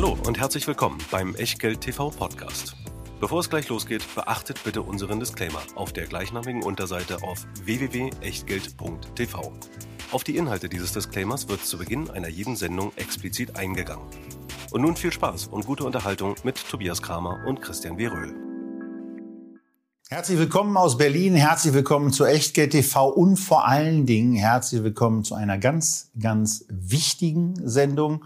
Hallo und herzlich willkommen beim Echtgeld TV Podcast. Bevor es gleich losgeht, beachtet bitte unseren Disclaimer auf der gleichnamigen Unterseite auf www.echtgeld.tv. Auf die Inhalte dieses Disclaimers wird zu Beginn einer jeden Sendung explizit eingegangen. Und nun viel Spaß und gute Unterhaltung mit Tobias Kramer und Christian W. Röhl. Herzlich willkommen aus Berlin, herzlich willkommen zu Echtgeld TV und vor allen Dingen herzlich willkommen zu einer ganz, ganz wichtigen Sendung,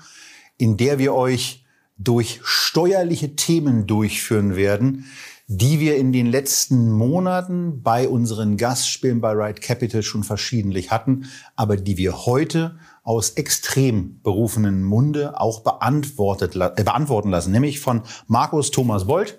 in der wir euch durch steuerliche Themen durchführen werden, die wir in den letzten Monaten bei unseren Gastspielen bei Ride Capital schon verschiedentlich hatten, aber die wir heute aus extrem berufenen Munde auch beantwortet, äh, beantworten lassen, nämlich von Markus Thomas Bolt.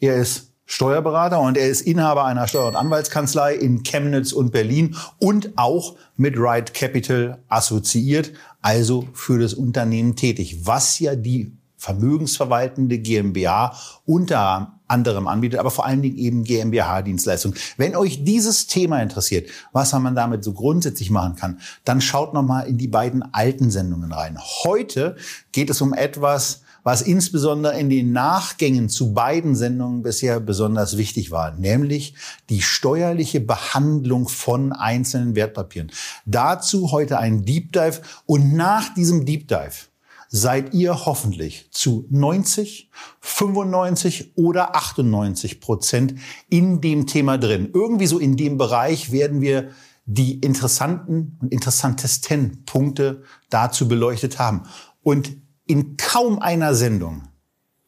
Er ist Steuerberater und er ist Inhaber einer Steuer- und Anwaltskanzlei in Chemnitz und Berlin und auch mit Ride Capital assoziiert, also für das Unternehmen tätig, was ja die vermögensverwaltende GmbH unter anderem anbietet, aber vor allen Dingen eben GmbH-Dienstleistungen. Wenn euch dieses Thema interessiert, was man damit so grundsätzlich machen kann, dann schaut noch mal in die beiden alten Sendungen rein. Heute geht es um etwas, was insbesondere in den Nachgängen zu beiden Sendungen bisher besonders wichtig war, nämlich die steuerliche Behandlung von einzelnen Wertpapieren. Dazu heute ein Deep Dive und nach diesem Deep Dive seid ihr hoffentlich zu 90, 95 oder 98 Prozent in dem Thema drin. Irgendwie so in dem Bereich werden wir die interessanten und interessantesten Punkte dazu beleuchtet haben. Und in kaum einer Sendung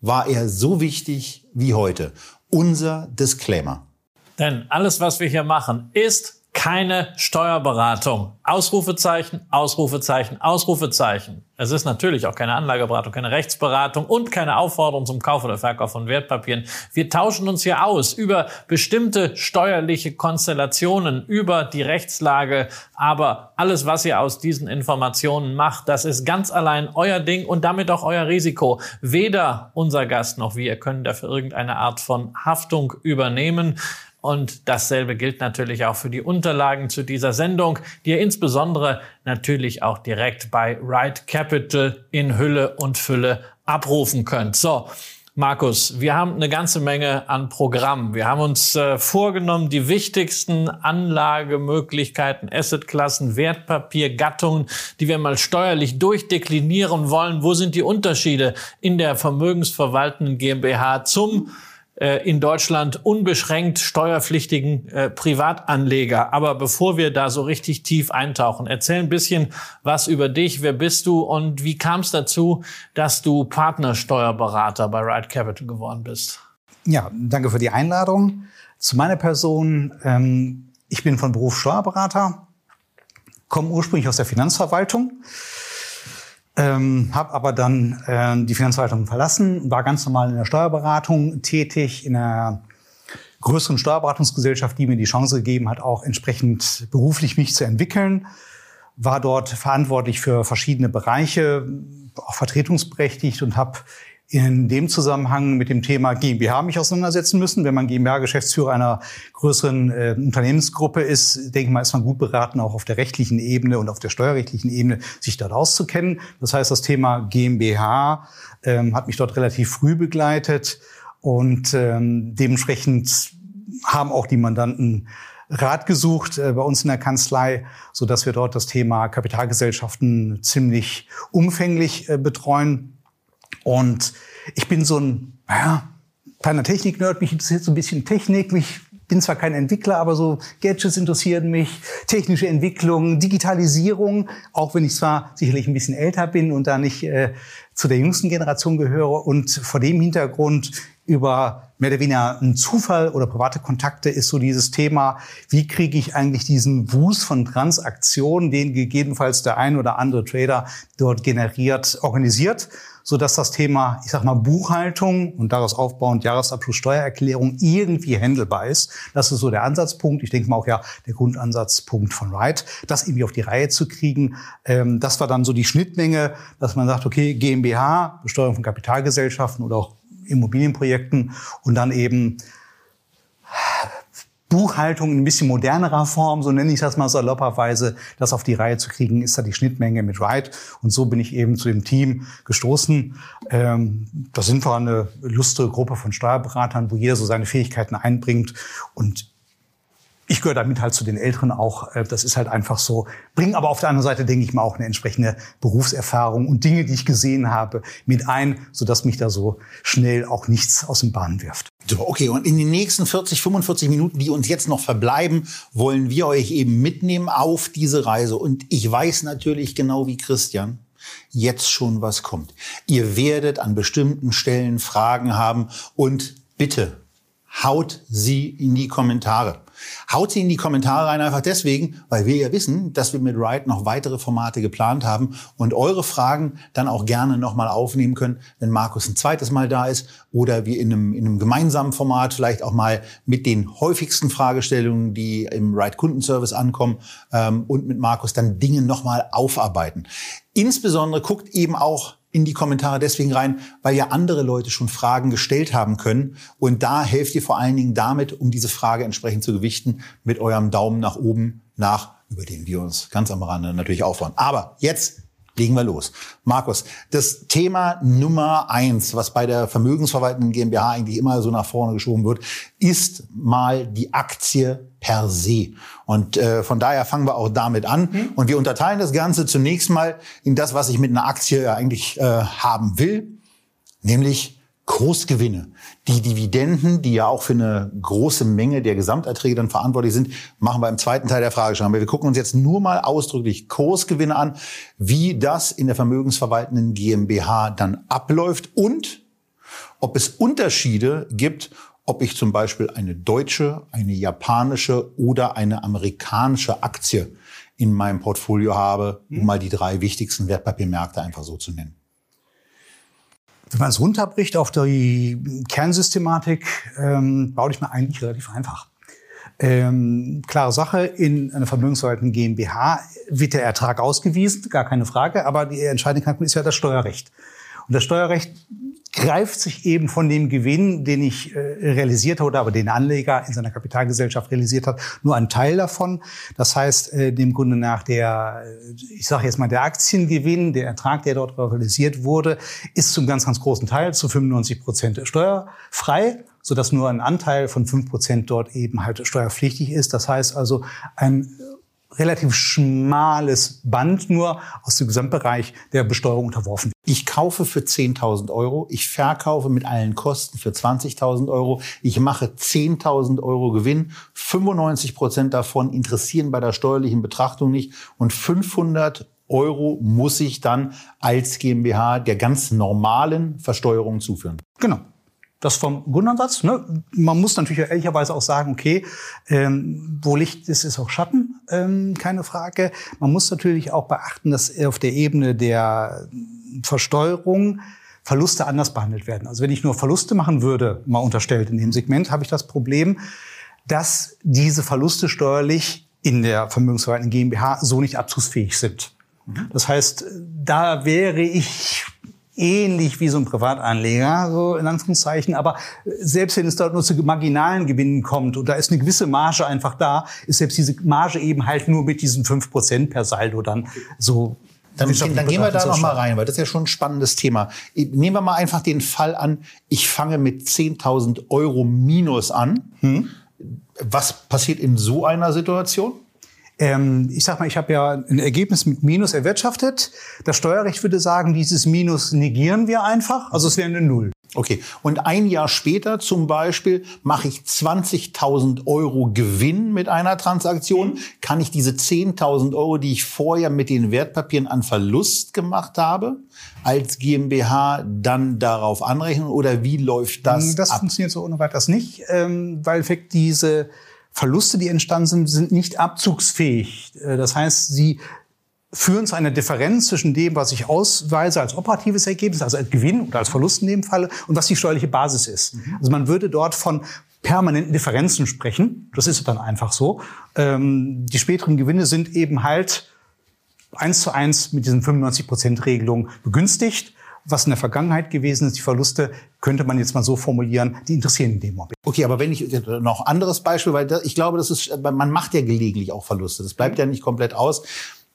war er so wichtig wie heute. Unser Disclaimer. Denn alles, was wir hier machen, ist keine Steuerberatung. Ausrufezeichen, Ausrufezeichen, Ausrufezeichen. Es ist natürlich auch keine Anlageberatung, keine Rechtsberatung und keine Aufforderung zum Kauf oder Verkauf von Wertpapieren. Wir tauschen uns hier aus über bestimmte steuerliche Konstellationen, über die Rechtslage. Aber alles, was ihr aus diesen Informationen macht, das ist ganz allein euer Ding und damit auch euer Risiko. Weder unser Gast noch wir können dafür irgendeine Art von Haftung übernehmen. Und dasselbe gilt natürlich auch für die Unterlagen zu dieser Sendung, die ihr insbesondere natürlich auch direkt bei Ride Capital in Hülle und Fülle abrufen könnt. So. Markus, wir haben eine ganze Menge an Programmen. Wir haben uns äh, vorgenommen, die wichtigsten Anlagemöglichkeiten, Assetklassen, Wertpapier, Gattungen, die wir mal steuerlich durchdeklinieren wollen. Wo sind die Unterschiede in der vermögensverwaltenden GmbH zum in Deutschland unbeschränkt steuerpflichtigen äh, Privatanleger. Aber bevor wir da so richtig tief eintauchen, erzähl ein bisschen was über dich. Wer bist du und wie kam es dazu, dass du Partnersteuerberater bei Ride Capital geworden bist? Ja, danke für die Einladung. Zu meiner Person. Ähm, ich bin von Beruf Steuerberater, komme ursprünglich aus der Finanzverwaltung ähm, habe aber dann äh, die Finanzverwaltung verlassen, war ganz normal in der Steuerberatung tätig, in einer größeren Steuerberatungsgesellschaft, die mir die Chance gegeben hat, auch entsprechend beruflich mich zu entwickeln. War dort verantwortlich für verschiedene Bereiche, auch vertretungsberechtigt und habe in dem Zusammenhang mit dem Thema GmbH mich auseinandersetzen müssen. Wenn man GmbH-Geschäftsführer einer größeren äh, Unternehmensgruppe ist, denke ich mal, ist man gut beraten, auch auf der rechtlichen Ebene und auf der steuerrechtlichen Ebene sich dort auszukennen. Das heißt, das Thema GmbH ähm, hat mich dort relativ früh begleitet und ähm, dementsprechend haben auch die Mandanten Rat gesucht äh, bei uns in der Kanzlei, so dass wir dort das Thema Kapitalgesellschaften ziemlich umfänglich äh, betreuen. Und ich bin so ein, naja, kleiner Technik-Nerd, mich interessiert so ein bisschen Technik, mich bin zwar kein Entwickler, aber so Gadgets interessieren mich, technische Entwicklung, Digitalisierung, auch wenn ich zwar sicherlich ein bisschen älter bin und da nicht äh, zu der jüngsten Generation gehöre. Und vor dem Hintergrund über mehr oder weniger einen Zufall oder private Kontakte ist so dieses Thema, wie kriege ich eigentlich diesen Wust von Transaktionen, den gegebenenfalls der ein oder andere Trader dort generiert, organisiert so dass das Thema, ich sag mal, Buchhaltung und daraus aufbauend Jahresabschluss Steuererklärung irgendwie handelbar ist. Das ist so der Ansatzpunkt. Ich denke mal auch ja der Grundansatzpunkt von Wright, das irgendwie auf die Reihe zu kriegen. Ähm, das war dann so die Schnittmenge, dass man sagt, okay, GmbH, Besteuerung von Kapitalgesellschaften oder auch Immobilienprojekten und dann eben Buchhaltung in ein bisschen modernerer Form, so nenne ich das mal salopperweise, das auf die Reihe zu kriegen, ist da die Schnittmenge mit Wright. Und so bin ich eben zu dem Team gestoßen. Ähm, da sind wir eine lustige Gruppe von Steuerberatern, wo jeder so seine Fähigkeiten einbringt. Und ich gehöre damit halt zu den Älteren auch. Äh, das ist halt einfach so. Bringen aber auf der anderen Seite, denke ich mal, auch eine entsprechende Berufserfahrung und Dinge, die ich gesehen habe, mit ein, sodass mich da so schnell auch nichts aus dem Bahn wirft. Okay. Und in den nächsten 40, 45 Minuten, die uns jetzt noch verbleiben, wollen wir euch eben mitnehmen auf diese Reise. Und ich weiß natürlich genau wie Christian, jetzt schon was kommt. Ihr werdet an bestimmten Stellen Fragen haben und bitte haut sie in die Kommentare. Haut sie in die Kommentare rein, einfach deswegen, weil wir ja wissen, dass wir mit Ride noch weitere Formate geplant haben und eure Fragen dann auch gerne nochmal aufnehmen können, wenn Markus ein zweites Mal da ist oder wir in einem, in einem gemeinsamen Format vielleicht auch mal mit den häufigsten Fragestellungen, die im Ride Kundenservice ankommen ähm, und mit Markus dann Dinge nochmal aufarbeiten. Insbesondere guckt eben auch in die Kommentare deswegen rein, weil ja andere Leute schon Fragen gestellt haben können. Und da helft ihr vor allen Dingen damit, um diese Frage entsprechend zu gewichten, mit eurem Daumen nach oben nach, über den wir uns ganz am Rande natürlich aufbauen. Aber jetzt legen wir los. Markus, das Thema Nummer eins, was bei der vermögensverwaltenden GmbH eigentlich immer so nach vorne geschoben wird, ist mal die Aktie per se. Und äh, von daher fangen wir auch damit an. Mhm. Und wir unterteilen das Ganze zunächst mal in das, was ich mit einer Aktie eigentlich äh, haben will, nämlich Großgewinne. Die Dividenden, die ja auch für eine große Menge der Gesamterträge dann verantwortlich sind, machen wir im zweiten Teil der Frage schon. Aber wir gucken uns jetzt nur mal ausdrücklich Kursgewinne an, wie das in der vermögensverwaltenden GmbH dann abläuft und ob es Unterschiede gibt, ob ich zum Beispiel eine deutsche, eine japanische oder eine amerikanische Aktie in meinem Portfolio habe, um mhm. mal die drei wichtigsten Wertpapiermärkte einfach so zu nennen. Wenn man es runterbricht auf die Kernsystematik, ähm, baue ich mir eigentlich relativ einfach. Ähm, klare Sache, in einer vermögensverwaltenden GmbH wird der Ertrag ausgewiesen, gar keine Frage, aber die entscheidende Knackpunkt ist ja das Steuerrecht. Und das Steuerrecht greift sich eben von dem Gewinn, den ich äh, realisiert habe, aber den Anleger in seiner Kapitalgesellschaft realisiert hat, nur ein Teil davon. Das heißt, äh, dem Grunde nach der, äh, ich sage jetzt mal, der Aktiengewinn, der Ertrag, der dort realisiert wurde, ist zum ganz, ganz großen Teil zu 95 Prozent steuerfrei sodass nur ein Anteil von fünf Prozent dort eben halt steuerpflichtig ist. Das heißt also, ein relativ schmales Band nur aus dem Gesamtbereich der Besteuerung unterworfen. Ich kaufe für 10.000 Euro, ich verkaufe mit allen Kosten für 20.000 Euro, ich mache 10.000 Euro Gewinn, 95 Prozent davon interessieren bei der steuerlichen Betrachtung nicht und 500 Euro muss ich dann als GmbH der ganz normalen Versteuerung zuführen. Genau. Das vom Grundansatz. Ne? Man muss natürlich ehrlicherweise auch sagen, okay, ähm, wo Licht ist, ist auch Schatten, ähm, keine Frage. Man muss natürlich auch beachten, dass auf der Ebene der Versteuerung Verluste anders behandelt werden. Also wenn ich nur Verluste machen würde, mal unterstellt in dem Segment, habe ich das Problem, dass diese Verluste steuerlich in der Vermögensverwaltung GmbH so nicht abzugsfähig sind. Mhm. Das heißt, da wäre ich ähnlich wie so ein Privatanleger, so in Anführungszeichen. Aber selbst wenn es dort nur zu marginalen Gewinnen kommt und da ist eine gewisse Marge einfach da, ist selbst diese Marge eben halt nur mit diesen fünf Prozent per Saldo dann so dann, dann gehen wir da noch mal rein, weil das ist ja schon ein spannendes Thema. Nehmen wir mal einfach den Fall an, ich fange mit 10.000 Euro Minus an. Hm. Was passiert in so einer Situation? Ähm, ich sag mal, ich habe ja ein Ergebnis mit Minus erwirtschaftet. Das Steuerrecht würde sagen, dieses Minus negieren wir einfach. Also es wäre eine Null. Okay. Und ein Jahr später zum Beispiel mache ich 20.000 Euro Gewinn mit einer Transaktion. Kann ich diese 10.000 Euro, die ich vorher mit den Wertpapieren an Verlust gemacht habe, als GmbH dann darauf anrechnen? Oder wie läuft das? Das ab? funktioniert so ohne weiteres nicht, ähm, weil diese Verluste, die entstanden sind, sind nicht abzugsfähig. Äh, das heißt, sie führen zu einer Differenz zwischen dem, was ich ausweise als operatives Ergebnis, also als Gewinn oder als Verlust in dem Falle, und was die steuerliche Basis ist. Mhm. Also man würde dort von permanenten Differenzen sprechen. Das ist dann einfach so. Ähm, die späteren Gewinne sind eben halt eins zu eins mit diesen 95-Prozent-Regelung begünstigt. Was in der Vergangenheit gewesen ist, die Verluste könnte man jetzt mal so formulieren, die interessieren in dem Moment. Okay, aber wenn ich noch anderes Beispiel, weil ich glaube, das ist, man macht ja gelegentlich auch Verluste. Das bleibt ja nicht komplett aus.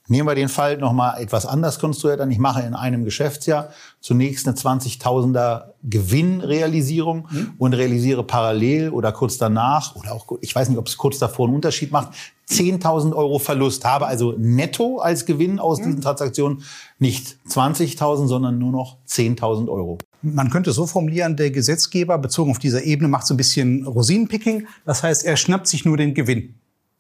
Nehmen wir den Fall nochmal etwas anders konstruiert an. Ich mache in einem Geschäftsjahr zunächst eine 20.000er Gewinnrealisierung mhm. und realisiere parallel oder kurz danach oder auch, ich weiß nicht, ob es kurz davor einen Unterschied macht, 10.000 Euro Verlust. Habe also netto als Gewinn aus mhm. diesen Transaktionen nicht 20.000, sondern nur noch 10.000 Euro. Man könnte so formulieren, der Gesetzgeber bezogen auf dieser Ebene macht so ein bisschen Rosinenpicking. Das heißt, er schnappt sich nur den Gewinn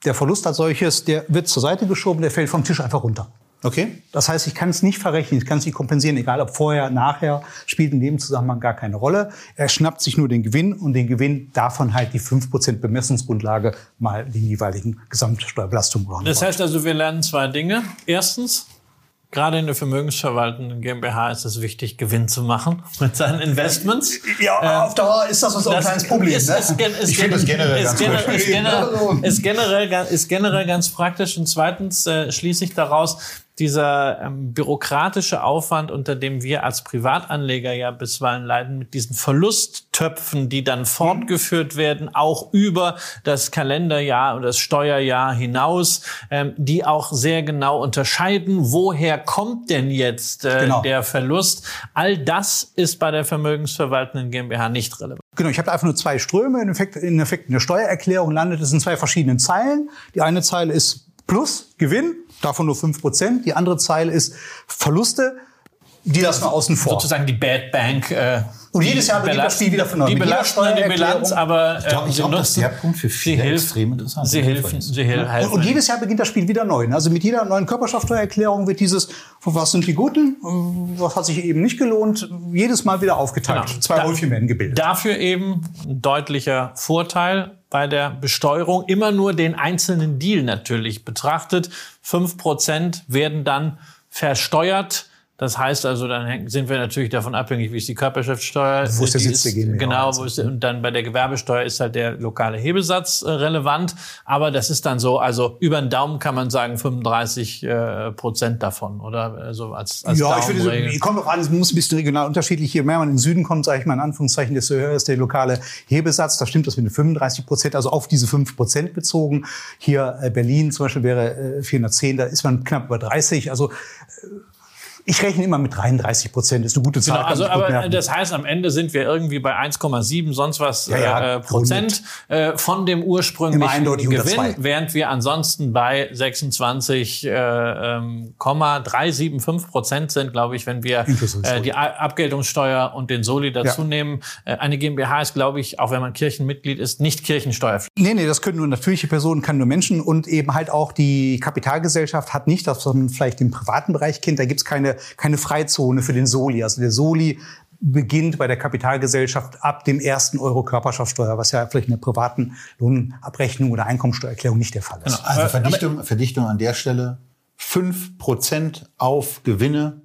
der Verlust als solches, der wird zur Seite geschoben, der fällt vom Tisch einfach runter. Okay. Das heißt, ich kann es nicht verrechnen, ich kann es nicht kompensieren, egal ob vorher, nachher, spielt in dem Zusammenhang gar keine Rolle. Er schnappt sich nur den Gewinn und den Gewinn davon halt die 5% Bemessungsgrundlage mal den jeweiligen Gesamtsteuerbelastung. Das heißt also, wir lernen zwei Dinge. Erstens, Gerade in der vermögensverwaltenden GmbH ist es wichtig, Gewinn zu machen mit seinen Investments. Ja, ähm, auf Dauer ist das so ein kleines Problem. Ist, ne? ist, ist, ich finde das generell ist, ganz ist, generell, ist, generell, ist generell ganz praktisch. Und zweitens äh, schließe ich daraus, dieser ähm, bürokratische Aufwand, unter dem wir als Privatanleger ja bisweilen leiden, mit diesen Verlusttöpfen, die dann fortgeführt werden, auch über das Kalenderjahr und das Steuerjahr hinaus, ähm, die auch sehr genau unterscheiden, woher kommt denn jetzt äh, genau. der Verlust. All das ist bei der vermögensverwaltenden GmbH nicht relevant. Genau, ich habe einfach nur zwei Ströme. In Effekt, in Effekt in der Steuererklärung landet es in zwei verschiedenen Zeilen. Die eine Zeile ist Plus, Gewinn, davon nur fünf Prozent. Die andere Zeile ist Verluste, die lassen wir außen vor. Sozusagen die Bad Bank. Äh, und jedes Jahr beginnt das Spiel wieder von neu. Die belasten die Bilanz, aber äh, ich glaube, ich glaub, das ist der Punkt für viele sie extrem interessant. Sie helfen, sie helfen. Und, und jedes Jahr beginnt das Spiel wieder neu. Also mit jeder neuen Körperschaftsteuererklärung wird dieses, was sind die Guten, was hat sich eben nicht gelohnt, jedes Mal wieder aufgeteilt. Genau. Zwei Häufchen werden gebildet. Dafür eben ein deutlicher Vorteil bei der Besteuerung immer nur den einzelnen Deal natürlich betrachtet. Fünf Prozent werden dann versteuert das heißt also, dann sind wir natürlich davon abhängig, wie ist die Körperschaftssteuer. Wo ist der Sitz der GmbH? Genau, wo ist, und dann bei der Gewerbesteuer ist halt der lokale Hebesatz äh, relevant. Aber das ist dann so, also über den Daumen kann man sagen 35 äh, Prozent davon, oder? Also als, als ja, ich würde, kommt doch alles, muss ein bisschen regional unterschiedlich. Je mehr man in den Süden kommt, sage ich mal in Anführungszeichen, desto höher ist der lokale Hebesatz. Da stimmt das mit den 35 Prozent, also auf diese 5 Prozent bezogen. Hier äh, Berlin zum Beispiel wäre äh, 410, da ist man knapp über 30. Also äh, ich rechne immer mit 33 Prozent. Ist eine gute Zahl. Genau, also, aber das heißt, am Ende sind wir irgendwie bei 1,7 sonst was ja, ja, äh, Prozent äh, von dem ursprünglichen Gewinn, während wir ansonsten bei 26,375 äh, ähm, Prozent sind, glaube ich, wenn wir äh, die Abgeltungssteuer und den Soli dazu ja. nehmen. Äh, eine GmbH ist, glaube ich, auch wenn man Kirchenmitglied ist, nicht Kirchensteuerpflichtig. Nee, nee, das können nur natürliche Personen, kann nur Menschen und eben halt auch die Kapitalgesellschaft hat nicht, das was man vielleicht im privaten Bereich kennt, da gibt es keine keine Freizone für den Soli. Also der Soli beginnt bei der Kapitalgesellschaft ab dem ersten Euro Körperschaftssteuer, was ja vielleicht in der privaten Lohnabrechnung oder Einkommensteuererklärung nicht der Fall ist. Genau. Also Verdichtung, Verdichtung an der Stelle. fünf Prozent auf Gewinne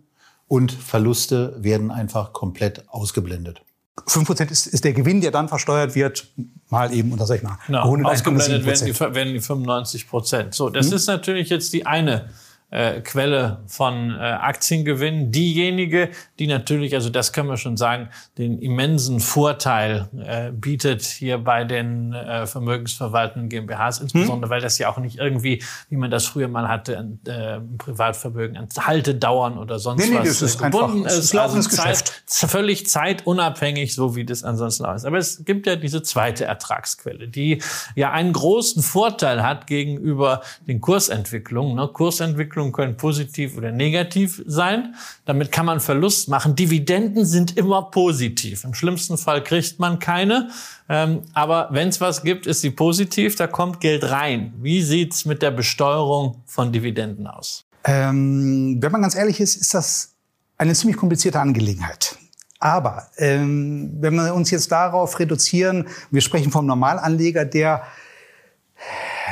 und Verluste werden einfach komplett ausgeblendet. 5% ist, ist der Gewinn, der dann versteuert wird, mal eben, oder sag ich mal, genau. ausgeblendet werden die, werden die 95 Prozent. So, das hm? ist natürlich jetzt die eine äh, Quelle von äh, Aktiengewinn. Diejenige, die natürlich, also das können wir schon sagen, den immensen Vorteil äh, bietet hier bei den äh, vermögensverwaltenden GmbHs, insbesondere hm? weil das ja auch nicht irgendwie, wie man das früher mal hatte, äh, Privatvermögen an Haltedauern oder sonst nee, nee, was das ist gebunden einfach, ist. Also Zeit, völlig zeitunabhängig, so wie das ansonsten auch ist. Aber es gibt ja diese zweite Ertragsquelle, die ja einen großen Vorteil hat gegenüber den Kursentwicklungen. Ne? Kursentwicklung Entwicklungen können positiv oder negativ sein. Damit kann man Verlust machen. Dividenden sind immer positiv. Im schlimmsten Fall kriegt man keine. Ähm, aber wenn es was gibt, ist sie positiv. Da kommt Geld rein. Wie sieht's mit der Besteuerung von Dividenden aus? Ähm, wenn man ganz ehrlich ist, ist das eine ziemlich komplizierte Angelegenheit. Aber ähm, wenn wir uns jetzt darauf reduzieren, wir sprechen vom Normalanleger, der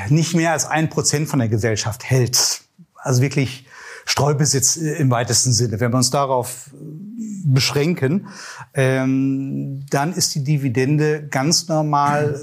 nicht mehr als ein Prozent von der Gesellschaft hält, also wirklich Streubesitz im weitesten Sinne. Wenn wir uns darauf beschränken, ähm, dann ist die Dividende ganz normal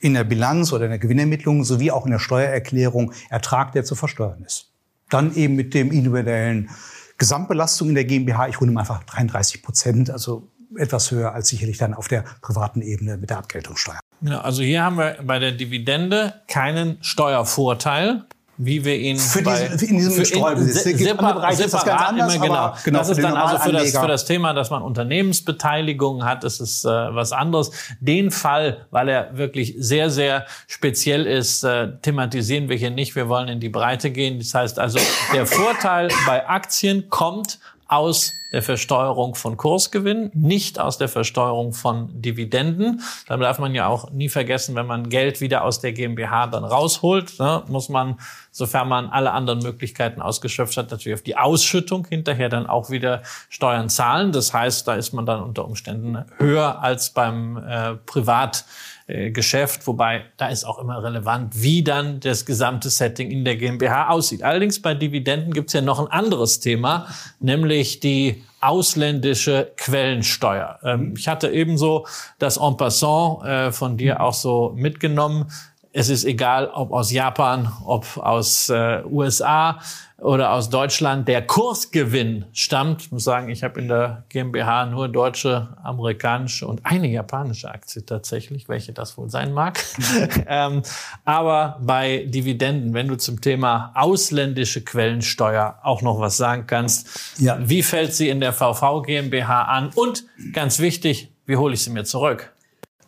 in der Bilanz oder in der Gewinnermittlung sowie auch in der Steuererklärung Ertrag, der zu versteuern ist. Dann eben mit dem individuellen Gesamtbelastung in der GmbH, ich runde mal einfach 33 Prozent, also etwas höher als sicherlich dann auf der privaten Ebene mit der Abgeltungssteuer. Ja, also hier haben wir bei der Dividende keinen Steuervorteil wie wir ihn für bei, diesen, in diesem für Streubesitz. In, separ Bereich separat ist das ganz anders, immer, genau. genau. Das ist dann also für das, für das Thema, dass man Unternehmensbeteiligung hat, das ist äh, was anderes. Den Fall, weil er wirklich sehr, sehr speziell ist, äh, thematisieren wir hier nicht. Wir wollen in die Breite gehen. Das heißt also, der Vorteil bei Aktien kommt aus der Versteuerung von Kursgewinn, nicht aus der Versteuerung von Dividenden. Da darf man ja auch nie vergessen, wenn man Geld wieder aus der GmbH dann rausholt, ne, muss man, sofern man alle anderen Möglichkeiten ausgeschöpft hat, natürlich auf die Ausschüttung hinterher dann auch wieder Steuern zahlen. Das heißt, da ist man dann unter Umständen höher als beim äh, Privat äh, Geschäft, wobei da ist auch immer relevant, wie dann das gesamte Setting in der GmbH aussieht. Allerdings bei Dividenden gibt es ja noch ein anderes Thema, nämlich die ausländische Quellensteuer. Ähm, ich hatte ebenso das En passant äh, von dir auch so mitgenommen. Es ist egal, ob aus Japan, ob aus äh, USA oder aus Deutschland. Der Kursgewinn stammt, ich muss sagen, ich habe in der GmbH nur deutsche, amerikanische und eine japanische Aktie tatsächlich, welche das wohl sein mag. ähm, aber bei Dividenden, wenn du zum Thema ausländische Quellensteuer auch noch was sagen kannst, ja. wie fällt sie in der VV GmbH an? Und ganz wichtig, wie hole ich sie mir zurück?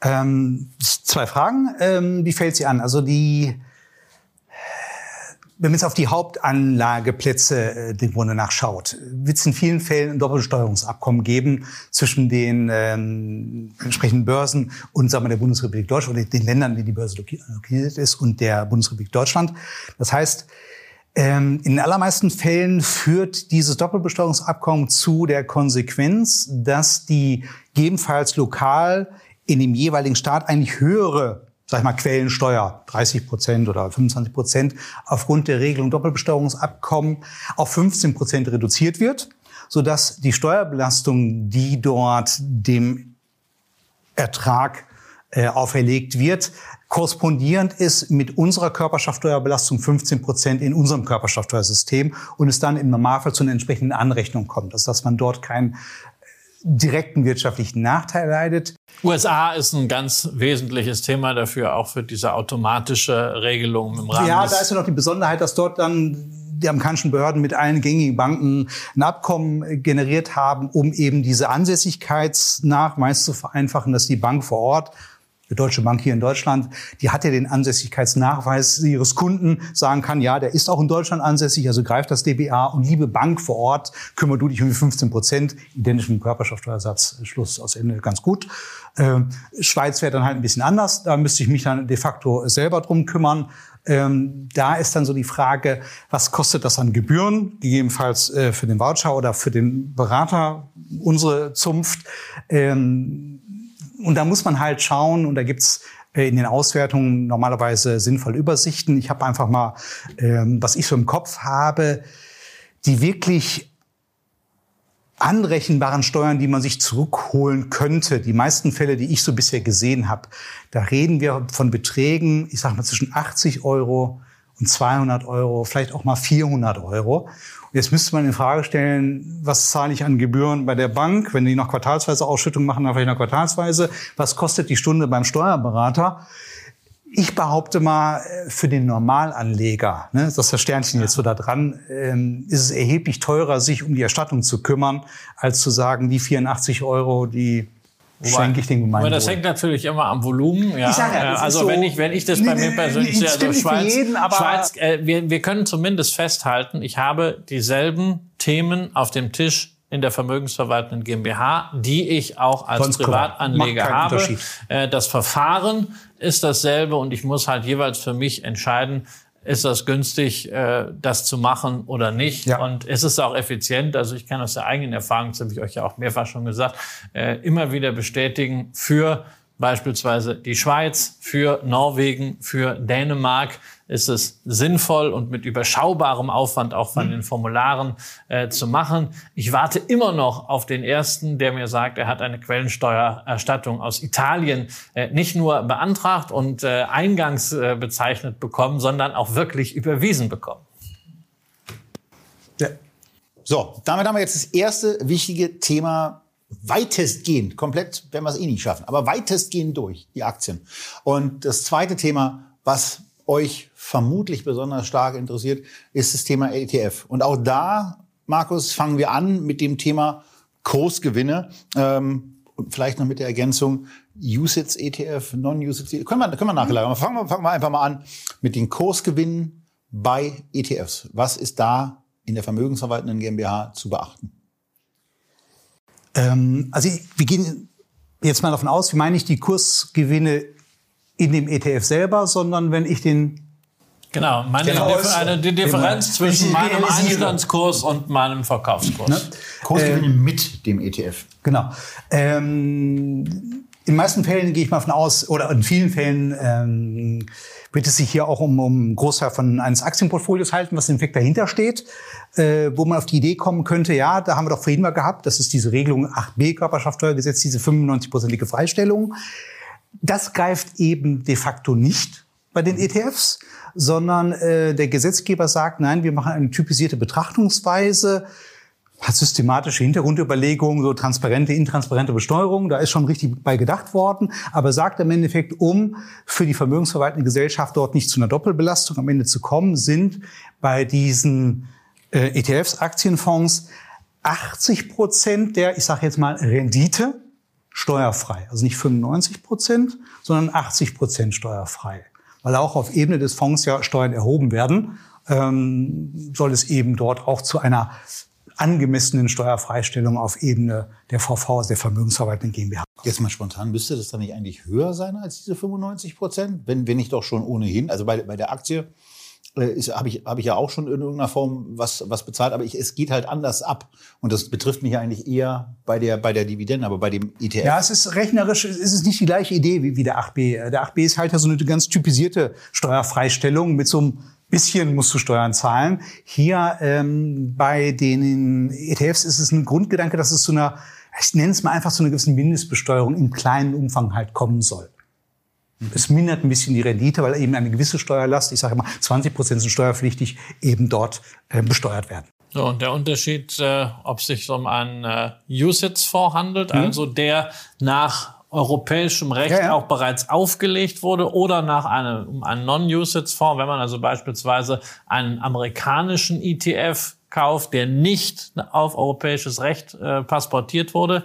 Ähm, zwei Fragen. Ähm, wie fällt sie an? Also die, wenn man jetzt auf die Hauptanlageplätze äh, dem Grunde nachschaut, wird es in vielen Fällen ein Doppelsteuerungsabkommen geben zwischen den ähm, entsprechenden Börsen und sagen wir, der Bundesrepublik Deutschland oder den Ländern, die die Börse lokiert ist und der Bundesrepublik Deutschland. Das heißt, ähm, in den allermeisten Fällen führt dieses Doppelbesteuerungsabkommen zu der Konsequenz, dass die gegebenenfalls lokal in dem jeweiligen Staat eigentlich höhere sag ich mal, Quellensteuer, 30 Prozent oder 25 Prozent, aufgrund der Regelung Doppelbesteuerungsabkommen auf 15 Prozent reduziert wird, sodass die Steuerbelastung, die dort dem Ertrag äh, auferlegt wird, korrespondierend ist mit unserer Körperschaftsteuerbelastung 15 Prozent in unserem Körperschaftsteuersystem und es dann im Normalfall zu einer entsprechenden Anrechnung kommt, also dass man dort keinen direkten wirtschaftlichen Nachteil leidet. USA ist ein ganz wesentliches Thema dafür, auch für diese automatische Regelung im Rahmen. Ja, da ist ja noch die Besonderheit, dass dort dann die amerikanischen Behörden mit allen gängigen Banken ein Abkommen generiert haben, um eben diese Ansässigkeitsnachweis zu vereinfachen, dass die Bank vor Ort die Deutsche Bank hier in Deutschland, die hat ja den Ansässigkeitsnachweis ihres Kunden, sagen kann, ja, der ist auch in Deutschland ansässig, also greift das DBA und liebe Bank vor Ort, kümmere du dich um die 15 Prozent, identischen Körperschaftsteuersatz, Schluss aus Ende, ganz gut. Ähm, Schweiz wäre dann halt ein bisschen anders, da müsste ich mich dann de facto selber drum kümmern. Ähm, da ist dann so die Frage, was kostet das an Gebühren, gegebenenfalls äh, für den Voucher oder für den Berater, unsere Zunft. Ähm, und da muss man halt schauen, und da gibt's äh, in den Auswertungen normalerweise sinnvolle Übersichten. Ich habe einfach mal, ähm, was ich so im Kopf habe, die wirklich anrechenbaren Steuern, die man sich zurückholen könnte. Die meisten Fälle, die ich so bisher gesehen habe, da reden wir von Beträgen, ich sage mal zwischen 80 Euro und 200 Euro, vielleicht auch mal 400 Euro. Jetzt müsste man in Frage stellen, was zahle ich an Gebühren bei der Bank, wenn die noch quartalsweise Ausschüttung machen, dann vielleicht noch quartalsweise. Was kostet die Stunde beim Steuerberater? Ich behaupte mal, äh, für den Normalanleger, ne, das ist das Sternchen jetzt so da dran, ähm, ist es erheblich teurer, sich um die Erstattung zu kümmern, als zu sagen, die 84 Euro, die schenke ich den Gemeinwohl. Aber das hängt natürlich immer am Volumen. Ja. Ich sag ja, also so, wenn ich wenn ich das bei mir persönlich sehe, also Schweiz, jeden, aber Schweiz äh, wir, wir können zumindest festhalten, ich habe dieselben Themen auf dem Tisch in der vermögensverwaltenden GmbH, die ich auch als Ganz Privatanleger habe. Äh, das Verfahren ist dasselbe und ich muss halt jeweils für mich entscheiden, ist das günstig, äh, das zu machen oder nicht. Ja. Und ist es auch effizient. Also ich kann aus der eigenen Erfahrung, das habe ich euch ja auch mehrfach schon gesagt, äh, immer wieder bestätigen für beispielsweise die Schweiz, für Norwegen, für Dänemark ist es sinnvoll und mit überschaubarem Aufwand auch von den Formularen äh, zu machen. Ich warte immer noch auf den ersten, der mir sagt, er hat eine Quellensteuererstattung aus Italien äh, nicht nur beantragt und äh, eingangs äh, bezeichnet bekommen, sondern auch wirklich überwiesen bekommen. Ja. So, damit haben wir jetzt das erste wichtige Thema weitestgehend, komplett werden wir es eh nicht schaffen, aber weitestgehend durch, die Aktien. Und das zweite Thema, was euch vermutlich besonders stark interessiert, ist das Thema ETF. Und auch da, Markus, fangen wir an mit dem Thema Kursgewinne. Ähm, und vielleicht noch mit der Ergänzung USITS ETF, Non-USITS ETF. Können wir, können wir nachlagern. Aber fangen wir, fangen wir einfach mal an mit den Kursgewinnen bei ETFs. Was ist da in der vermögensverwaltenden GmbH zu beachten? Ähm, also wir gehen jetzt mal davon aus, wie meine ich die Kursgewinne in dem ETF selber, sondern wenn ich den Genau, meine genau. Differ eine, die Differenz zwischen meinem Einstandskurs und meinem Verkaufskurs. Ne? Kursgewinne ähm, mit dem ETF. Genau. Ähm, in den meisten Fällen gehe ich mal von aus, oder in vielen Fällen ähm, wird es sich hier auch um, um einen Großteil von eines Aktienportfolios halten, was im Effekt dahinter steht, äh, wo man auf die Idee kommen könnte, ja, da haben wir doch vorhin mal gehabt, das ist diese Regelung 8b Körperschaftssteuergesetz, diese 95-prozentige Freistellung. Das greift eben de facto nicht bei den ETFs, sondern äh, der Gesetzgeber sagt, nein, wir machen eine typisierte Betrachtungsweise, hat systematische Hintergrundüberlegungen, so transparente, intransparente Besteuerung, da ist schon richtig bei gedacht worden, aber sagt im Endeffekt, um für die vermögensverwaltende Gesellschaft dort nicht zu einer Doppelbelastung am Ende zu kommen, sind bei diesen äh, ETFs, Aktienfonds, 80 Prozent der, ich sage jetzt mal, Rendite steuerfrei. Also nicht 95 Prozent, sondern 80 Prozent steuerfrei weil auch auf Ebene des Fonds ja Steuern erhoben werden, ähm, soll es eben dort auch zu einer angemessenen Steuerfreistellung auf Ebene der VV, also der Vermögensverwaltenden GmbH. Jetzt mal spontan, müsste das dann nicht eigentlich höher sein als diese 95 Prozent? Wenn, wenn nicht doch schon ohnehin, also bei, bei der Aktie habe ich, hab ich ja auch schon in irgendeiner Form was, was bezahlt, aber ich, es geht halt anders ab. Und das betrifft mich eigentlich eher bei der, bei der Dividende, aber bei dem ETF. Ja, es ist rechnerisch, es ist nicht die gleiche Idee wie, wie der 8b. Der 8b ist halt ja so eine ganz typisierte Steuerfreistellung mit so einem bisschen musst du Steuern zahlen. Hier ähm, bei den ETFs ist es ein Grundgedanke, dass es zu einer, ich nenne es mal einfach so eine gewisse Mindestbesteuerung im kleinen Umfang halt kommen soll. Es mindert ein bisschen die Rendite, weil eben eine gewisse Steuerlast, ich sage immer 20 Prozent sind steuerpflichtig, eben dort äh, besteuert werden. So, und der Unterschied, äh, ob es sich um einen äh, USITS-Fonds handelt, mhm. also der nach europäischem Recht ja, ja. auch bereits aufgelegt wurde oder nach einem, um einen Non-USITS-Fonds, wenn man also beispielsweise einen amerikanischen ETF kauft, der nicht auf europäisches Recht äh, passportiert wurde,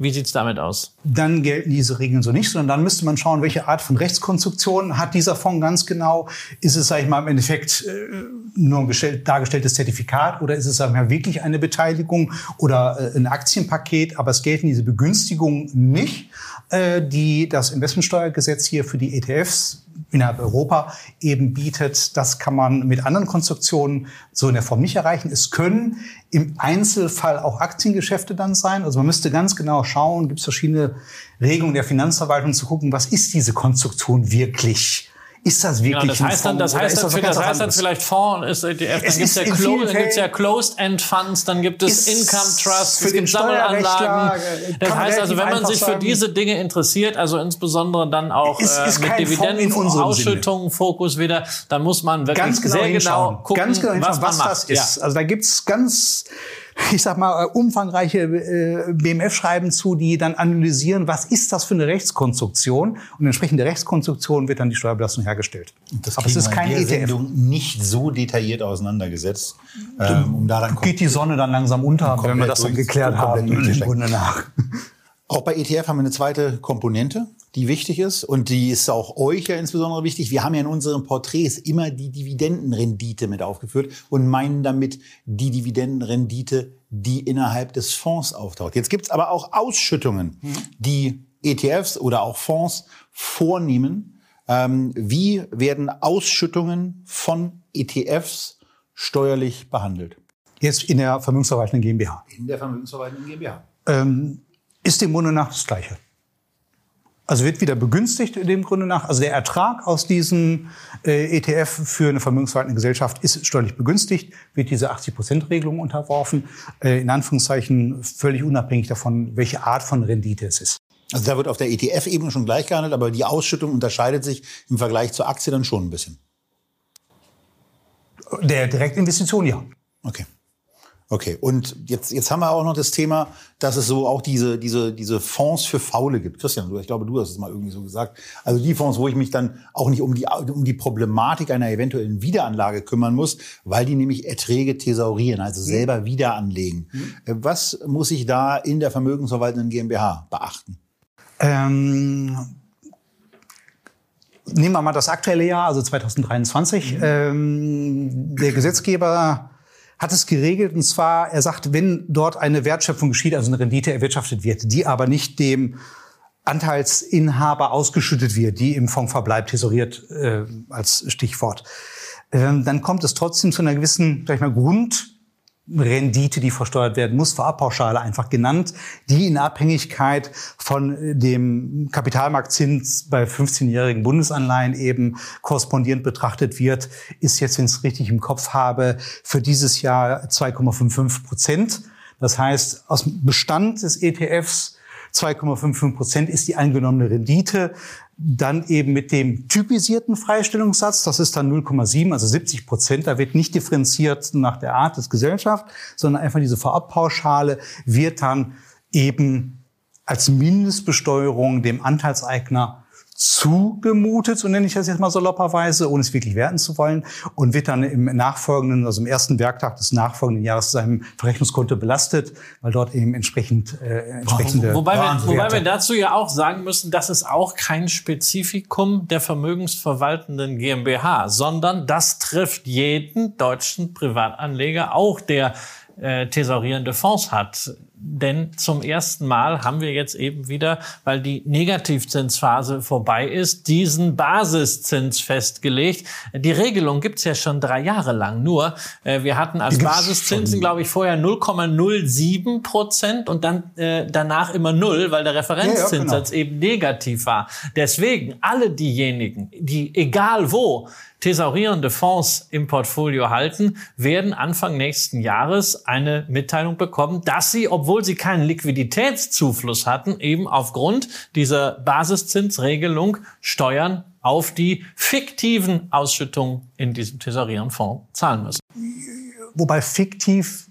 wie sieht's damit aus? Dann gelten diese Regeln so nicht, sondern dann müsste man schauen, welche Art von Rechtskonstruktion hat dieser Fonds ganz genau. Ist es, sage ich mal, im Endeffekt äh, nur ein dargestelltes Zertifikat oder ist es, sagen wir, wirklich eine Beteiligung oder äh, ein Aktienpaket? Aber es gelten diese Begünstigungen nicht, äh, die das Investmentsteuergesetz hier für die ETFs innerhalb Europa eben bietet. Das kann man mit anderen Konstruktionen so in der Form nicht erreichen. Es können im Einzelfall auch Aktiengeschäfte dann sein. Also man müsste ganz genau schauen, gibt es verschiedene Regelungen der Finanzverwaltung zu gucken, was ist diese Konstruktion wirklich? Ist das wirklich genau, das heißt dann, das heißt, dann, das, das heißt dann vielleicht Fonds ist ETF, dann gibt es ja, Clo ja Closed-End Funds, dann gibt es Income Trusts, es gibt Sammelanlagen. Das heißt also, wenn man sich für diese Dinge interessiert, also insbesondere dann auch ist, ist äh, mit Dividendenausschüttungen Fokus wieder, dann muss man wirklich ganz genau sehr genau gucken, ganz genau was, was das ist. Ja. Also da gibt's ganz ich sag mal, umfangreiche äh, BMF-Schreiben zu, die dann analysieren, was ist das für eine Rechtskonstruktion? Und entsprechend der Rechtskonstruktion wird dann die Steuerbelastung hergestellt. Das Aber es ist kein ETF. Sendung nicht so detailliert auseinandergesetzt, ähm, um da dann geht die Sonne dann langsam unter, wenn wir das dann geklärt haben. Im Grunde nach. Auch bei ETF haben wir eine zweite Komponente, die wichtig ist und die ist auch euch ja insbesondere wichtig. Wir haben ja in unseren Porträts immer die Dividendenrendite mit aufgeführt und meinen damit die Dividendenrendite, die innerhalb des Fonds auftaucht. Jetzt gibt's aber auch Ausschüttungen, die ETFs oder auch Fonds vornehmen. Ähm, wie werden Ausschüttungen von ETFs steuerlich behandelt? Jetzt in der Vermögensverwaltenden GmbH. In der Vermögensverwaltenden GmbH. Ähm, ist dem Grunde nach das Gleiche. Also wird wieder begünstigt in dem Grunde nach. Also der Ertrag aus diesem äh, ETF für eine vermögensverwaltende Gesellschaft ist steuerlich begünstigt, wird diese 80-Prozent-Regelung unterworfen. Äh, in Anführungszeichen völlig unabhängig davon, welche Art von Rendite es ist. Also da wird auf der ETF-Ebene schon gleich gehandelt, aber die Ausschüttung unterscheidet sich im Vergleich zur Aktie dann schon ein bisschen. Der Direktinvestition, ja. Okay. Okay, und jetzt, jetzt haben wir auch noch das Thema, dass es so auch diese, diese, diese Fonds für Faule gibt. Christian, ich glaube, du hast es mal irgendwie so gesagt. Also die Fonds, wo ich mich dann auch nicht um die, um die Problematik einer eventuellen Wiederanlage kümmern muss, weil die nämlich Erträge thesaurieren, also selber wieder anlegen. Mhm. Was muss ich da in der vermögensverwaltenden GmbH beachten? Ähm, nehmen wir mal das aktuelle Jahr, also 2023. Mhm. Ähm, der Gesetzgeber hat es geregelt. Und zwar, er sagt, wenn dort eine Wertschöpfung geschieht, also eine Rendite erwirtschaftet wird, die aber nicht dem Anteilsinhaber ausgeschüttet wird, die im Fonds verbleibt, tesoriert äh, als Stichwort, ähm, dann kommt es trotzdem zu einer gewissen, sag ich mal, Grund Rendite, die versteuert werden muss, Vorabpauschale einfach genannt, die in Abhängigkeit von dem Kapitalmarktzins bei 15-jährigen Bundesanleihen eben korrespondierend betrachtet wird, ist jetzt, wenn ich es richtig im Kopf habe, für dieses Jahr 2,55 Prozent. Das heißt, aus dem Bestand des ETFs 2,55 Prozent ist die angenommene Rendite dann eben mit dem typisierten Freistellungssatz, das ist dann 0,7, also 70 Prozent. Da wird nicht differenziert nach der Art des Gesellschaft, sondern einfach diese Vorabpauschale wird dann eben als Mindestbesteuerung dem Anteilseigner zugemutet, so nenne ich das jetzt mal salopperweise, ohne es wirklich werten zu wollen, und wird dann im nachfolgenden, also im ersten Werktag des nachfolgenden Jahres seinem Verrechnungskonto belastet, weil dort eben entsprechend äh, entsprechende wobei wir, wobei wir dazu ja auch sagen müssen, das ist auch kein Spezifikum der vermögensverwaltenden GmbH, sondern das trifft jeden deutschen Privatanleger, auch der äh, thesaurierende Fonds hat. Denn zum ersten Mal haben wir jetzt eben wieder, weil die Negativzinsphase vorbei ist, diesen Basiszins festgelegt. Die Regelung gibt's ja schon drei Jahre lang. Nur äh, wir hatten als Basiszinsen, glaube ich, vorher 0,07 Prozent und dann äh, danach immer null, weil der Referenzzinssatz ja, ja, genau. eben negativ war. Deswegen alle diejenigen, die egal wo thesaurierende Fonds im Portfolio halten, werden Anfang nächsten Jahres eine Mitteilung bekommen, dass sie, obwohl sie keinen Liquiditätszufluss hatten, eben aufgrund dieser Basiszinsregelung Steuern auf die fiktiven Ausschüttungen in diesem thesaurierenden Fonds zahlen müssen. Wobei fiktiv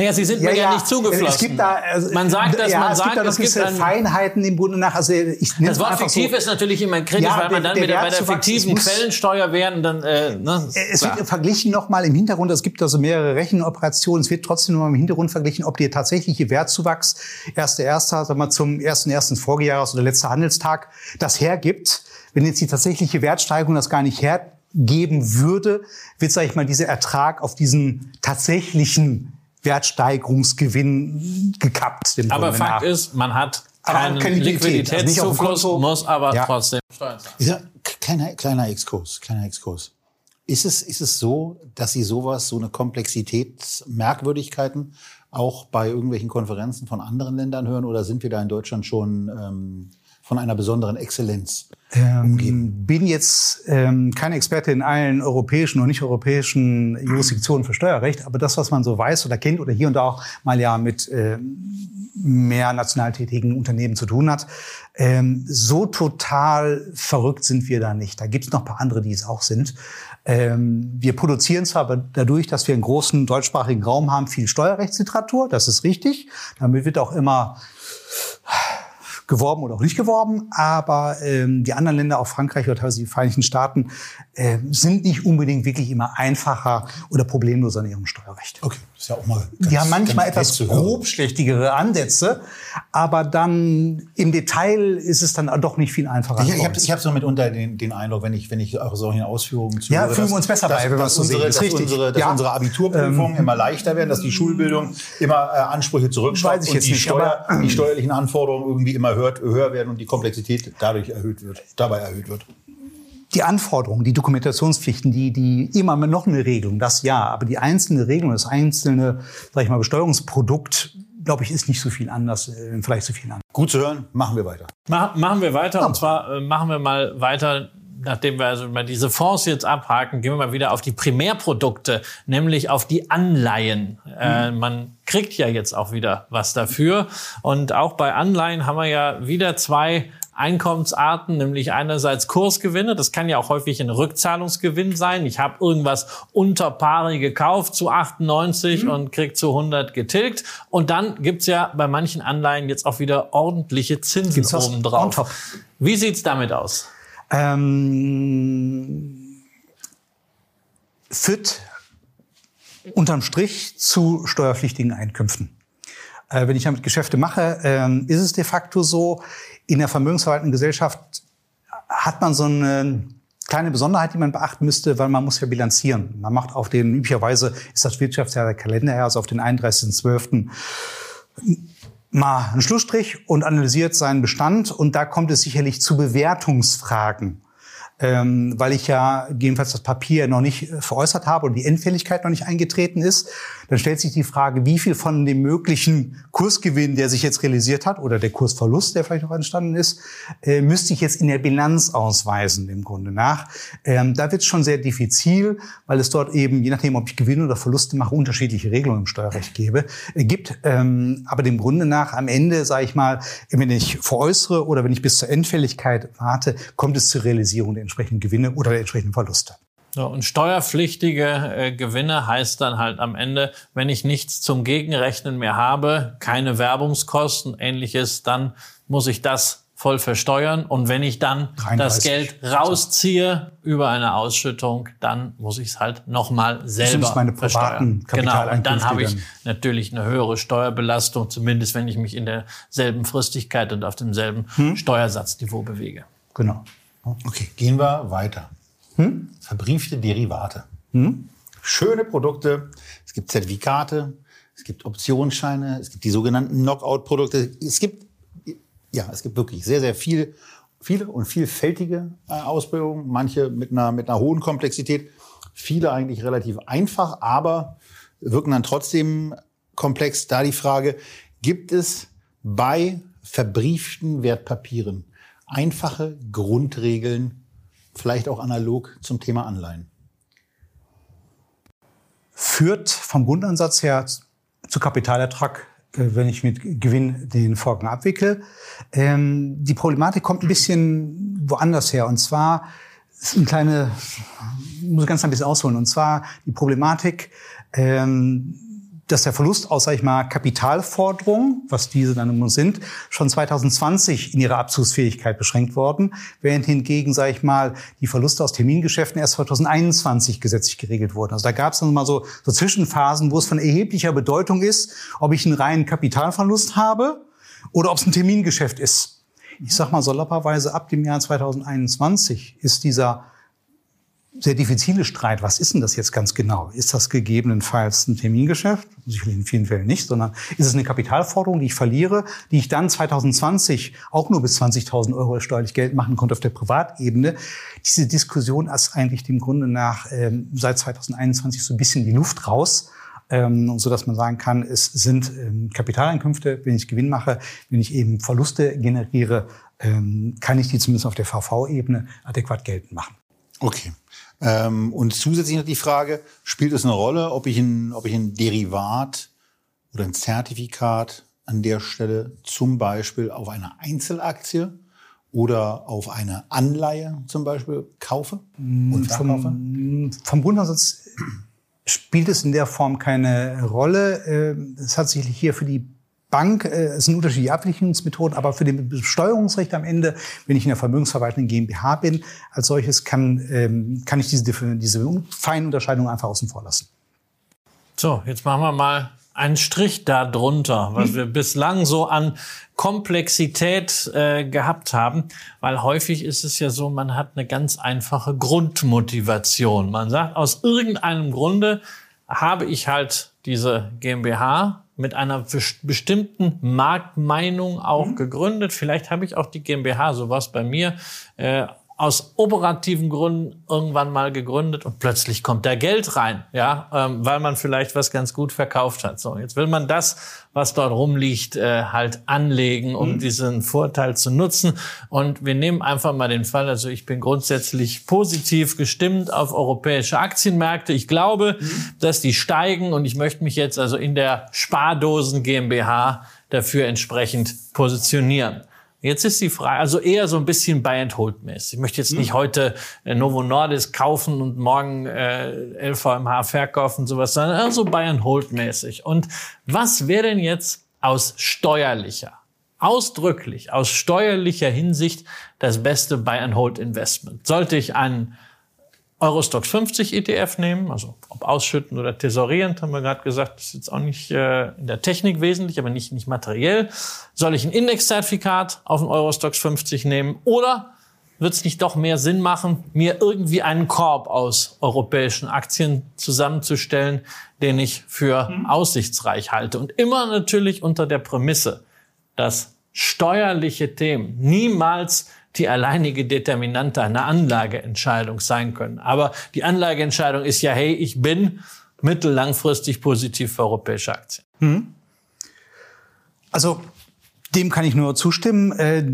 naja, sie sind ja, mir ja, ja, nicht zugeflossen. Es gibt da, also, man sagt, dass ja, man es sagt, gibt da gibt ein, Feinheiten im Bunde nach. Also ich das Wort fiktiv so, ist natürlich immer kritisch, ja, weil man dann wieder bei der fiktiven Quellensteuer wären. Dann, äh, ne, es klar. wird verglichen nochmal im Hintergrund. Es gibt also mehrere Rechenoperationen. Es wird trotzdem nochmal im Hintergrund verglichen, ob der tatsächliche Wertzuwachs erster erster, sagen wir zum ersten ersten Vorjahres oder letzter Handelstag das hergibt. Wenn jetzt die tatsächliche Wertsteigerung das gar nicht hergeben würde, wird, sage ich mal, dieser Ertrag auf diesen tatsächlichen Wertsteigerungsgewinn gekappt. aber Fakt nach. ist, man hat keinen keine Liquiditätszufluss, also muss aber ja. trotzdem Steuern zahlen. Kleiner, kleiner Exkurs, kleiner Exkurs. Ist es, ist es so, dass Sie sowas, so eine Komplexität, Merkwürdigkeiten auch bei irgendwelchen Konferenzen von anderen Ländern hören oder sind wir da in Deutschland schon ähm, von einer besonderen Exzellenz ähm, bin jetzt ähm, kein Experte in allen europäischen und nicht europäischen Jurisdiktionen für Steuerrecht, aber das, was man so weiß oder kennt oder hier und da auch mal ja mit äh, mehr national tätigen Unternehmen zu tun hat, ähm, so total verrückt sind wir da nicht. Da gibt es noch ein paar andere, die es auch sind. Ähm, wir produzieren zwar aber dadurch, dass wir einen großen deutschsprachigen Raum haben, viel Steuerrechtsliteratur, das ist richtig. Damit wird auch immer geworben oder auch nicht geworben, aber ähm, die anderen Länder, auch Frankreich oder teilweise die Vereinigten Staaten, äh, sind nicht unbedingt wirklich immer einfacher oder problemloser in ihrem Steuerrecht. Okay, ist ja auch mal. Ganz, die haben manchmal etwas grobschlächtigere Ansätze, aber dann im Detail ist es dann doch nicht viel einfacher. Ich, ich habe ich hab so mitunter den, den Eindruck, wenn ich, wenn ich eure solchen Ausführungen zuhöre, Ja, fühlen wir uns besser dass, bei, wenn dass, unsere, dass, unsere, dass ja. unsere Abiturprüfungen ähm, immer leichter werden, dass die Schulbildung immer äh, Ansprüche zurückschraubt und die, nicht, Steuer, die steuerlichen Anforderungen irgendwie immer hört, höher werden und die Komplexität dadurch erhöht wird, dabei erhöht wird. Die Anforderungen, die Dokumentationspflichten, die, die immer noch eine Regelung, das ja, aber die einzelne Regelung, das einzelne, sag ich mal, Besteuerungsprodukt, glaube ich, ist nicht so viel anders, äh, vielleicht so viel anders. Gut zu hören, machen wir weiter. Mach, machen wir weiter, ja. und zwar äh, machen wir mal weiter nachdem wir also mal diese Fonds jetzt abhaken, gehen wir mal wieder auf die Primärprodukte, nämlich auf die Anleihen. Mhm. Äh, man kriegt ja jetzt auch wieder was dafür. Und auch bei Anleihen haben wir ja wieder zwei Einkommensarten, nämlich einerseits Kursgewinne, das kann ja auch häufig ein Rückzahlungsgewinn sein. Ich habe irgendwas unter pari gekauft zu 98 mhm. und krieg zu 100 getilgt. Und dann gibt's ja bei manchen Anleihen jetzt auch wieder ordentliche Zinsen obendrauf. Wie sieht's damit aus? Ähm, führt unterm Strich zu steuerpflichtigen Einkünften. Äh, wenn ich damit Geschäfte mache, äh, ist es de facto so, in der vermögensverwaltenden Gesellschaft hat man so eine kleine Besonderheit, die man beachten müsste, weil man muss ja bilanzieren. Man macht auf den, üblicherweise ist das Wirtschaftsjahr der Kalenderjahr, also auf den 31.12. mal einen Schlussstrich und analysiert seinen Bestand. Und da kommt es sicherlich zu Bewertungsfragen ähm, weil ich ja jedenfalls das Papier noch nicht veräußert habe und die Endfälligkeit noch nicht eingetreten ist, dann stellt sich die Frage, wie viel von dem möglichen Kursgewinn, der sich jetzt realisiert hat, oder der Kursverlust, der vielleicht noch entstanden ist, äh, müsste ich jetzt in der Bilanz ausweisen, im Grunde nach. Ähm, da wird es schon sehr diffizil, weil es dort eben, je nachdem, ob ich Gewinne oder Verluste mache, unterschiedliche Regelungen im Steuerrecht gebe, äh, gibt. Ähm, aber dem Grunde nach, am Ende, sage ich mal, wenn ich veräußere oder wenn ich bis zur Endfälligkeit warte, kommt es zur Realisierung der entsprechenden Gewinne oder der entsprechenden Verluste. So, und steuerpflichtige äh, Gewinne heißt dann halt am Ende, wenn ich nichts zum Gegenrechnen mehr habe, keine Werbungskosten, ähnliches, dann muss ich das voll versteuern. Und wenn ich dann 33. das Geld rausziehe über eine Ausschüttung, dann muss ich es halt nochmal selber das meine privaten Genau, und dann habe ich natürlich eine höhere Steuerbelastung, zumindest wenn ich mich in derselben Fristigkeit und auf demselben hm? Steuersatzniveau bewege. Genau. Okay, gehen wir weiter. Hm? Verbriefte Derivate. Hm? Schöne Produkte. Es gibt Zertifikate, es gibt Optionsscheine, es gibt die sogenannten Knockout-Produkte. Es gibt, ja, es gibt wirklich sehr, sehr viel, viele und vielfältige äh, Ausprägungen. Manche mit einer, mit einer hohen Komplexität. Viele eigentlich relativ einfach, aber wirken dann trotzdem komplex. Da die Frage, gibt es bei verbrieften Wertpapieren einfache Grundregeln, vielleicht auch analog zum Thema Anleihen? Führt vom Grundansatz her zu Kapitalertrag, äh, wenn ich mit Gewinn den Vorgang abwickle. Ähm, die Problematik kommt ein bisschen woanders her. Und zwar ist eine kleine, muss ich ganz ein bisschen ausholen. Und zwar die Problematik, ähm, dass der Verlust aus, sag ich mal, Kapitalforderungen, was diese dann immer sind, schon 2020 in ihrer Abzugsfähigkeit beschränkt worden, während hingegen, sag ich mal, die Verluste aus Termingeschäften erst 2021 gesetzlich geregelt wurden. Also da gab es dann mal so, so Zwischenphasen, wo es von erheblicher Bedeutung ist, ob ich einen reinen Kapitalverlust habe oder ob es ein Termingeschäft ist. Ich sag mal salopperweise, ab dem Jahr 2021 ist dieser sehr diffizile Streit. Was ist denn das jetzt ganz genau? Ist das gegebenenfalls ein Termingeschäft? Sicherlich in vielen Fällen nicht, sondern ist es eine Kapitalforderung, die ich verliere, die ich dann 2020 auch nur bis 20.000 Euro steuerlich Geld machen konnte auf der Privatebene? Diese Diskussion ist eigentlich dem Grunde nach ähm, seit 2021 so ein bisschen die Luft raus. Ähm, so dass man sagen kann, es sind ähm, Kapitaleinkünfte, wenn ich Gewinn mache, wenn ich eben Verluste generiere, ähm, kann ich die zumindest auf der VV-Ebene adäquat geltend machen. Okay. Ähm, und zusätzlich noch die Frage, spielt es eine Rolle, ob ich ein, ob ich ein Derivat oder ein Zertifikat an der Stelle zum Beispiel auf eine Einzelaktie oder auf eine Anleihe zum Beispiel kaufe und verkaufe? Vom, vom Grundsatz spielt es in der Form keine Rolle. Ähm, es hat sich hier für die Bank, äh, es sind unterschiedliche Abwicklungsmethoden, aber für den Besteuerungsrecht am Ende, wenn ich in der Vermögensverwaltung GmbH bin, als solches kann, ähm, kann ich diese, diese feinen Unterscheidungen einfach außen vor lassen. So, jetzt machen wir mal einen Strich da drunter, was hm. wir bislang so an Komplexität äh, gehabt haben, weil häufig ist es ja so, man hat eine ganz einfache Grundmotivation. Man sagt, aus irgendeinem Grunde habe ich halt diese GmbH mit einer bestimmten Marktmeinung auch mhm. gegründet. Vielleicht habe ich auch die GmbH, sowas bei mir, äh, aus operativen Gründen irgendwann mal gegründet und plötzlich kommt da Geld rein, ja, ähm, weil man vielleicht was ganz gut verkauft hat. So, jetzt will man das, was dort rumliegt, äh, halt anlegen, um mhm. diesen Vorteil zu nutzen. Und wir nehmen einfach mal den Fall, also ich bin grundsätzlich positiv gestimmt auf europäische Aktienmärkte. Ich glaube, mhm. dass die steigen und ich möchte mich jetzt also in der Spardosen GmbH dafür entsprechend positionieren. Jetzt ist die Frage, also eher so ein bisschen Buy and Hold mäßig. Ich möchte jetzt nicht heute äh, Novo Nordisk kaufen und morgen äh, LVMH verkaufen und sowas, sondern eher so Buy and Hold mäßig. Und was wäre denn jetzt aus steuerlicher, ausdrücklich aus steuerlicher Hinsicht das beste Buy and Hold Investment? Sollte ich einen Eurostox 50 ETF nehmen, also ob ausschütten oder tesorierend, haben wir gerade gesagt, das ist jetzt auch nicht äh, in der Technik wesentlich, aber nicht, nicht materiell. Soll ich ein Indexzertifikat auf den Eurostox 50 nehmen oder wird es nicht doch mehr Sinn machen, mir irgendwie einen Korb aus europäischen Aktien zusammenzustellen, den ich für mhm. aussichtsreich halte? Und immer natürlich unter der Prämisse, dass steuerliche Themen niemals die alleinige Determinante einer Anlageentscheidung sein können. Aber die Anlageentscheidung ist ja, hey, ich bin mittellangfristig positiv für europäische Aktien. Hm. Also dem kann ich nur zustimmen. Äh,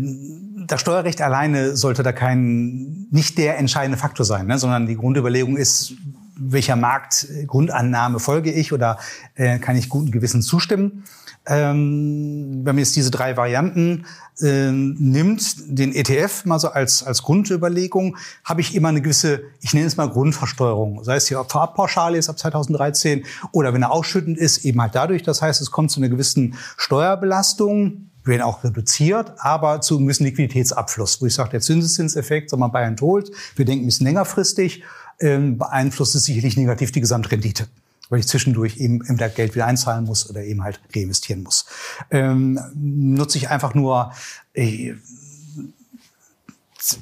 das Steuerrecht alleine sollte da kein nicht der entscheidende Faktor sein, ne? sondern die Grundüberlegung ist, welcher Marktgrundannahme folge ich oder äh, kann ich guten Gewissen zustimmen. Ähm, wenn man jetzt diese drei Varianten äh, nimmt, den ETF mal so als, als Grundüberlegung, habe ich immer eine gewisse, ich nenne es mal Grundversteuerung. Sei es die Fahrpauschale ist ab 2013 oder wenn er ausschüttend ist, eben halt dadurch. Das heißt, es kommt zu einer gewissen Steuerbelastung, werden auch reduziert, aber zu einem gewissen Liquiditätsabfluss, wo ich sage, der Zinseszinseffekt, sagen wir bei Told, wir denken ein bisschen längerfristig, ähm, beeinflusst es sicherlich negativ die Gesamtrendite weil ich zwischendurch eben, das Geld wieder einzahlen muss oder eben halt reinvestieren muss. Ähm, nutze ich einfach nur äh,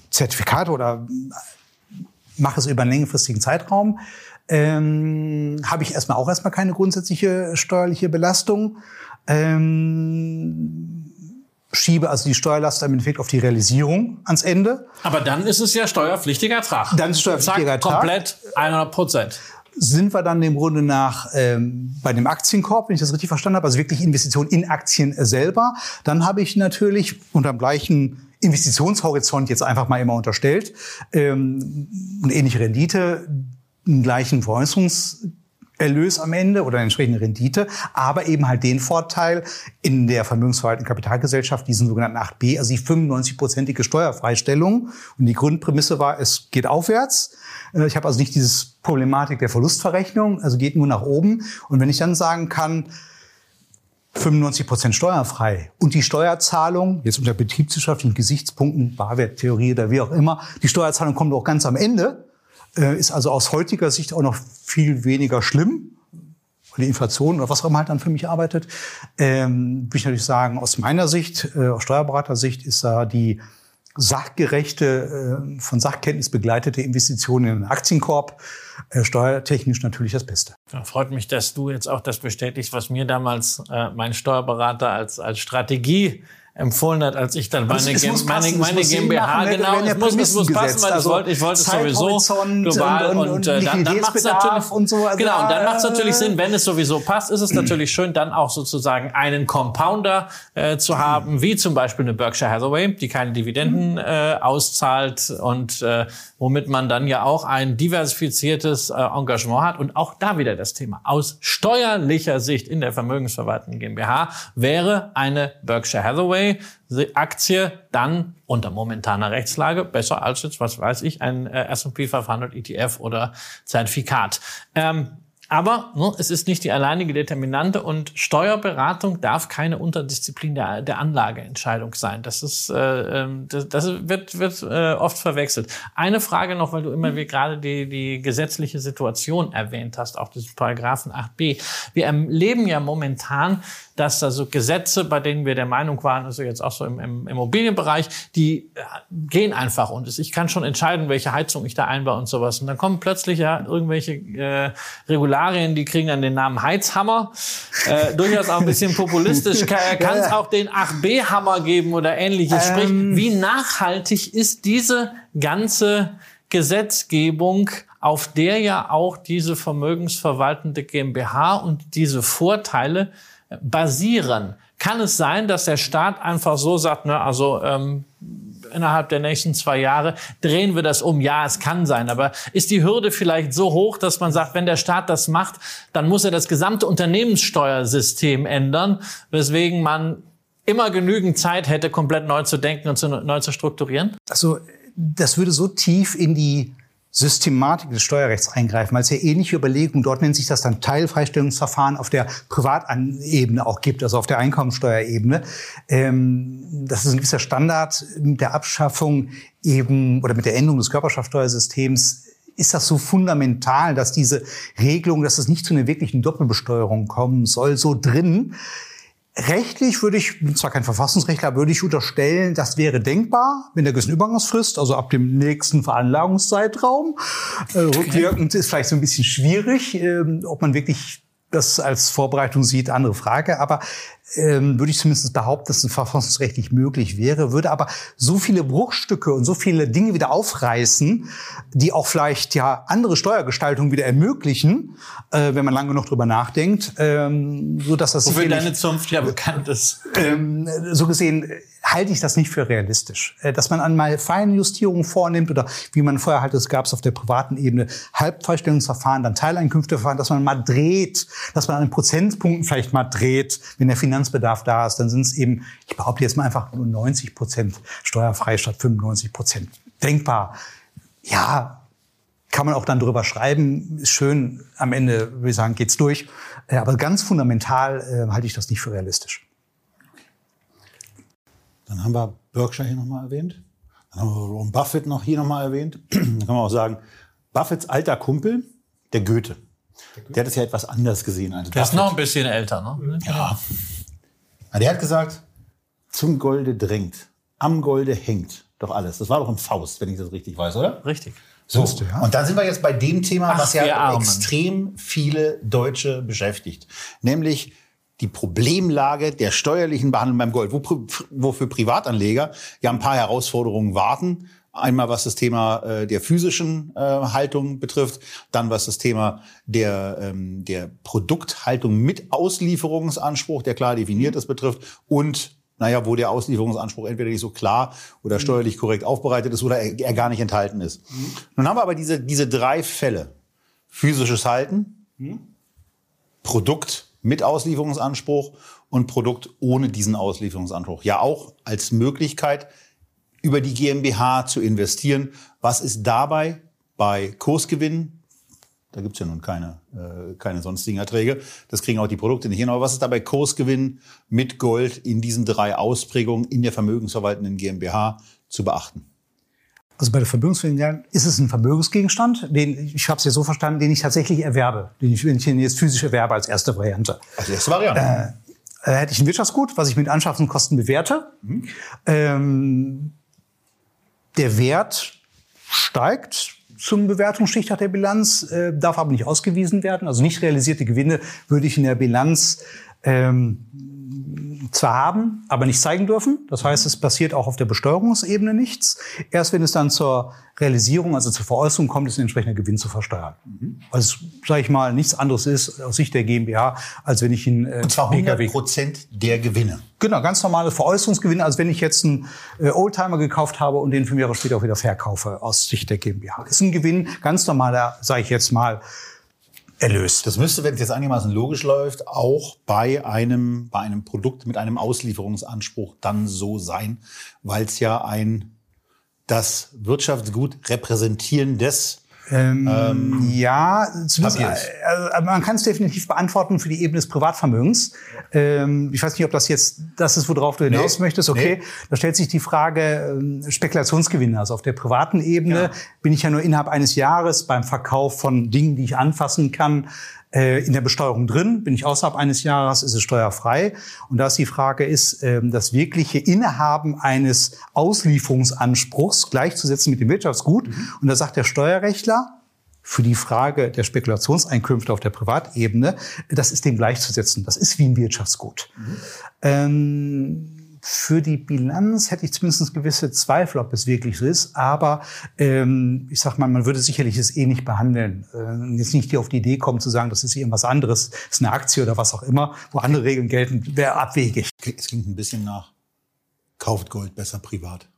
Zertifikate oder mache es über einen längerfristigen Zeitraum, ähm, habe ich erstmal auch erstmal keine grundsätzliche steuerliche Belastung. Ähm, schiebe also die Steuerlast im Endeffekt auf die Realisierung ans Ende. Aber dann ist es ja steuerpflichtiger Ertrag. Dann ist steuerpflichtiger Ertrag. Komplett 100 Prozent sind wir dann im Grunde nach ähm, bei dem Aktienkorb, wenn ich das richtig verstanden habe, also wirklich Investitionen in Aktien selber. Dann habe ich natürlich unter dem gleichen Investitionshorizont jetzt einfach mal immer unterstellt ähm, eine ähnliche Rendite, einen gleichen Veräußerungs Erlös am Ende oder eine entsprechende Rendite, aber eben halt den Vorteil in der vermögensverwaltenden Kapitalgesellschaft, diesen sogenannten 8b, also die 95-prozentige Steuerfreistellung. Und die Grundprämisse war, es geht aufwärts. Äh, ich habe also nicht dieses Problematik der Verlustverrechnung, also geht nur nach oben. Und wenn ich dann sagen kann, 95 Prozent steuerfrei und die Steuerzahlung, jetzt unter betriebswirtschaftlichen Gesichtspunkten, Barwerttheorie oder wie auch immer, die Steuerzahlung kommt auch ganz am Ende, äh, ist also aus heutiger Sicht auch noch viel weniger schlimm, die Inflation oder was auch immer halt dann für mich arbeitet. Ähm, würde ich natürlich sagen, aus meiner Sicht, äh, aus Steuerberatersicht ist da die sachgerechte, äh, von Sachkenntnis begleitete Investitionen in den Aktienkorb äh, steuertechnisch natürlich das Beste. Ja, freut mich, dass du jetzt auch das bestätigst, was mir damals äh, mein Steuerberater als, als Strategie empfohlen hat, als ich dann meine, es, meine, meine GmbH, machen, ne? genau, es muss, es muss passen, weil also ich wollte, ich wollte es sowieso global und, und, und äh, dann, dann macht es natürlich, und so, also, genau, und dann macht es natürlich Sinn, wenn es sowieso passt, ist es natürlich schön, dann auch sozusagen einen Compounder äh, zu haben, wie zum Beispiel eine Berkshire Hathaway, die keine Dividenden äh, auszahlt und äh, womit man dann ja auch ein diversifiziertes äh, Engagement hat und auch da wieder das Thema. Aus steuerlicher Sicht in der Vermögensverwaltung GmbH wäre eine Berkshire Hathaway Aktie dann unter momentaner Rechtslage besser als jetzt, was weiß ich, ein äh, S&P 500 ETF oder Zertifikat. Ähm, aber ne, es ist nicht die alleinige Determinante und Steuerberatung darf keine Unterdisziplin der, der Anlageentscheidung sein. Das ist, äh, ähm, das, das wird, wird äh, oft verwechselt. Eine Frage noch, weil du immer wie gerade die, die gesetzliche Situation erwähnt hast, auch des Paragraphen 8b. Wir erleben ja momentan dass da so Gesetze, bei denen wir der Meinung waren, also jetzt auch so im, im Immobilienbereich, die äh, gehen einfach und ich kann schon entscheiden, welche Heizung ich da einbaue und sowas. Und dann kommen plötzlich ja irgendwelche äh, Regularien, die kriegen dann den Namen Heizhammer. Äh, durchaus auch ein bisschen populistisch. Kann es auch den 8B-Hammer geben oder ähnliches. Sprich, ähm. wie nachhaltig ist diese ganze Gesetzgebung, auf der ja auch diese vermögensverwaltende GmbH und diese Vorteile basieren. Kann es sein, dass der Staat einfach so sagt, ne, also ähm, innerhalb der nächsten zwei Jahre drehen wir das um? Ja, es kann sein, aber ist die Hürde vielleicht so hoch, dass man sagt, wenn der Staat das macht, dann muss er das gesamte Unternehmenssteuersystem ändern, weswegen man immer genügend Zeit hätte, komplett neu zu denken und zu, neu zu strukturieren? Also das würde so tief in die Systematik des Steuerrechts eingreifen, weil es ja ähnliche Überlegungen, dort nennt sich das dann Teilfreistellungsverfahren auf der Privatebene auch gibt, also auf der Einkommensteuerebene. Ähm, das ist ein gewisser Standard mit der Abschaffung eben oder mit der Änderung des Körperschaftsteuersystems ist das so fundamental, dass diese Regelung, dass es nicht zu einer wirklichen Doppelbesteuerung kommen soll, so drin. Rechtlich würde ich, bin zwar kein Verfassungsrechtler, würde ich unterstellen, das wäre denkbar mit einer gewissen Übergangsfrist, also ab dem nächsten Veranlagungszeitraum. Äh, rückwirkend ist vielleicht so ein bisschen schwierig, äh, ob man wirklich das als Vorbereitung sieht, andere Frage. Aber ähm, würde ich zumindest behaupten, dass es verfassungsrechtlich möglich wäre, würde aber so viele Bruchstücke und so viele Dinge wieder aufreißen, die auch vielleicht ja andere Steuergestaltungen wieder ermöglichen, äh, wenn man lange noch drüber nachdenkt, ähm, so dass das wofür deine Zunft ja bekannt ist. Ähm, so gesehen halte ich das nicht für realistisch. Äh, dass man einmal Feinjustierungen vornimmt oder wie man vorher halt, es gab es auf der privaten Ebene, Halbfreistellungsverfahren, dann Teileinkünfteverfahren, dass man mal dreht, dass man an den Prozentpunkten vielleicht mal dreht, wenn der Finanzbedarf da ist, dann sind es eben, ich behaupte jetzt mal einfach nur 90 Prozent steuerfrei statt 95 Prozent. Denkbar. Ja, kann man auch dann drüber schreiben, ist schön, am Ende, würde ich sagen, geht's durch. Äh, aber ganz fundamental äh, halte ich das nicht für realistisch. Dann haben wir Berkshire hier nochmal erwähnt. Dann haben wir Warren Buffett noch hier nochmal erwähnt. Dann kann man auch sagen, Buffetts alter Kumpel, der Goethe. Der hat es ja etwas anders gesehen als Der ist noch ein bisschen älter, ne? Ja. Der hat gesagt, zum Golde drängt, am Golde hängt doch alles. Das war doch im Faust, wenn ich das richtig weiß, oder? Richtig. So, ja. und dann sind wir jetzt bei dem Thema, Ach, was ja extrem viele Deutsche beschäftigt. Nämlich die Problemlage der steuerlichen Behandlung beim Gold, wo, wo für Privatanleger ja ein paar Herausforderungen warten. Einmal was das Thema äh, der physischen äh, Haltung betrifft, dann was das Thema der, ähm, der Produkthaltung mit Auslieferungsanspruch, der klar definiert ist, betrifft und naja, wo der Auslieferungsanspruch entweder nicht so klar oder steuerlich korrekt aufbereitet ist oder er, er gar nicht enthalten ist. Nun haben wir aber diese, diese drei Fälle. Physisches Halten, Produkt mit Auslieferungsanspruch und Produkt ohne diesen Auslieferungsanspruch. Ja, auch als Möglichkeit, über die GmbH zu investieren. Was ist dabei bei Kursgewinnen? Da gibt's ja nun keine, äh, keine sonstigen Erträge. Das kriegen auch die Produkte nicht hin. Aber was ist dabei Kursgewinn mit Gold in diesen drei Ausprägungen in der vermögensverwaltenden GmbH zu beachten? Also bei der Vermögensverwaltung ist es ein Vermögensgegenstand, den ich habe es ja so verstanden, den ich tatsächlich erwerbe, den ich, wenn ich ihn jetzt physisch erwerbe als erste Variante. Als erste Variante. Äh, hätte ich ein Wirtschaftsgut, was ich mit Anschaffungskosten bewerte. Ähm, der Wert steigt zum Bewertungsstichtag der Bilanz, äh, darf aber nicht ausgewiesen werden. Also nicht realisierte Gewinne würde ich in der Bilanz ähm, zwar haben, aber nicht zeigen dürfen. Das heißt, es passiert auch auf der Besteuerungsebene nichts. Erst wenn es dann zur Realisierung, also zur Veräußerung kommt, ist ein entsprechender Gewinn zu versteuern. Also, sage ich mal, nichts anderes ist aus Sicht der GmbH, als wenn ich ihn äh, Und zwar 100 Prozent der Gewinne. Genau, ganz normale Veräußerungsgewinne, als wenn ich jetzt einen äh, Oldtimer gekauft habe und den fünf Jahre später auch wieder verkaufe aus Sicht der GmbH. Das ist ein Gewinn, ganz normaler, sage ich jetzt mal, Erlös. Das müsste, wenn es jetzt einigermaßen logisch läuft, auch bei einem, bei einem Produkt mit einem Auslieferungsanspruch dann so sein, weil es ja ein das Wirtschaftsgut repräsentierendes Ähm, ja, zumindest, äh, man kann es definitiv beantworten für die Ebene des Privatvermögens. Ähm, ich weiß nicht, ob das jetzt das ist, worauf du hinaus Nee, möchtest. Okay, nee. da stellt sich die Frage ähm, Spekulationsgewinne. Also auf der privaten Ebene Ja. bin ich ja nur innerhalb eines Jahres beim Verkauf von Dingen, die ich anfassen kann, in der Besteuerung drin. Bin ich außerhalb eines Jahres, ist es steuerfrei. Und da ist die Frage, ist ähm, das wirkliche Innehaben eines Auslieferungsanspruchs gleichzusetzen mit dem Wirtschaftsgut? Und da sagt der Steuerrechtler, für die Frage der Spekulationseinkünfte auf der Privatebene, das ist dem gleichzusetzen. Das ist wie ein Wirtschaftsgut. Ähm, für die Bilanz hätte ich zumindest gewisse Zweifel, ob es wirklich so ist. Aber ähm, ich sag mal, man würde sicherlich es eh nicht behandeln. Äh, jetzt nicht hier auf die Idee kommen zu sagen, das ist irgendwas anderes, ist eine Aktie oder was auch immer, wo andere Regeln gelten, wäre abwegig. Es klingt ein bisschen nach, kauft Gold besser privat.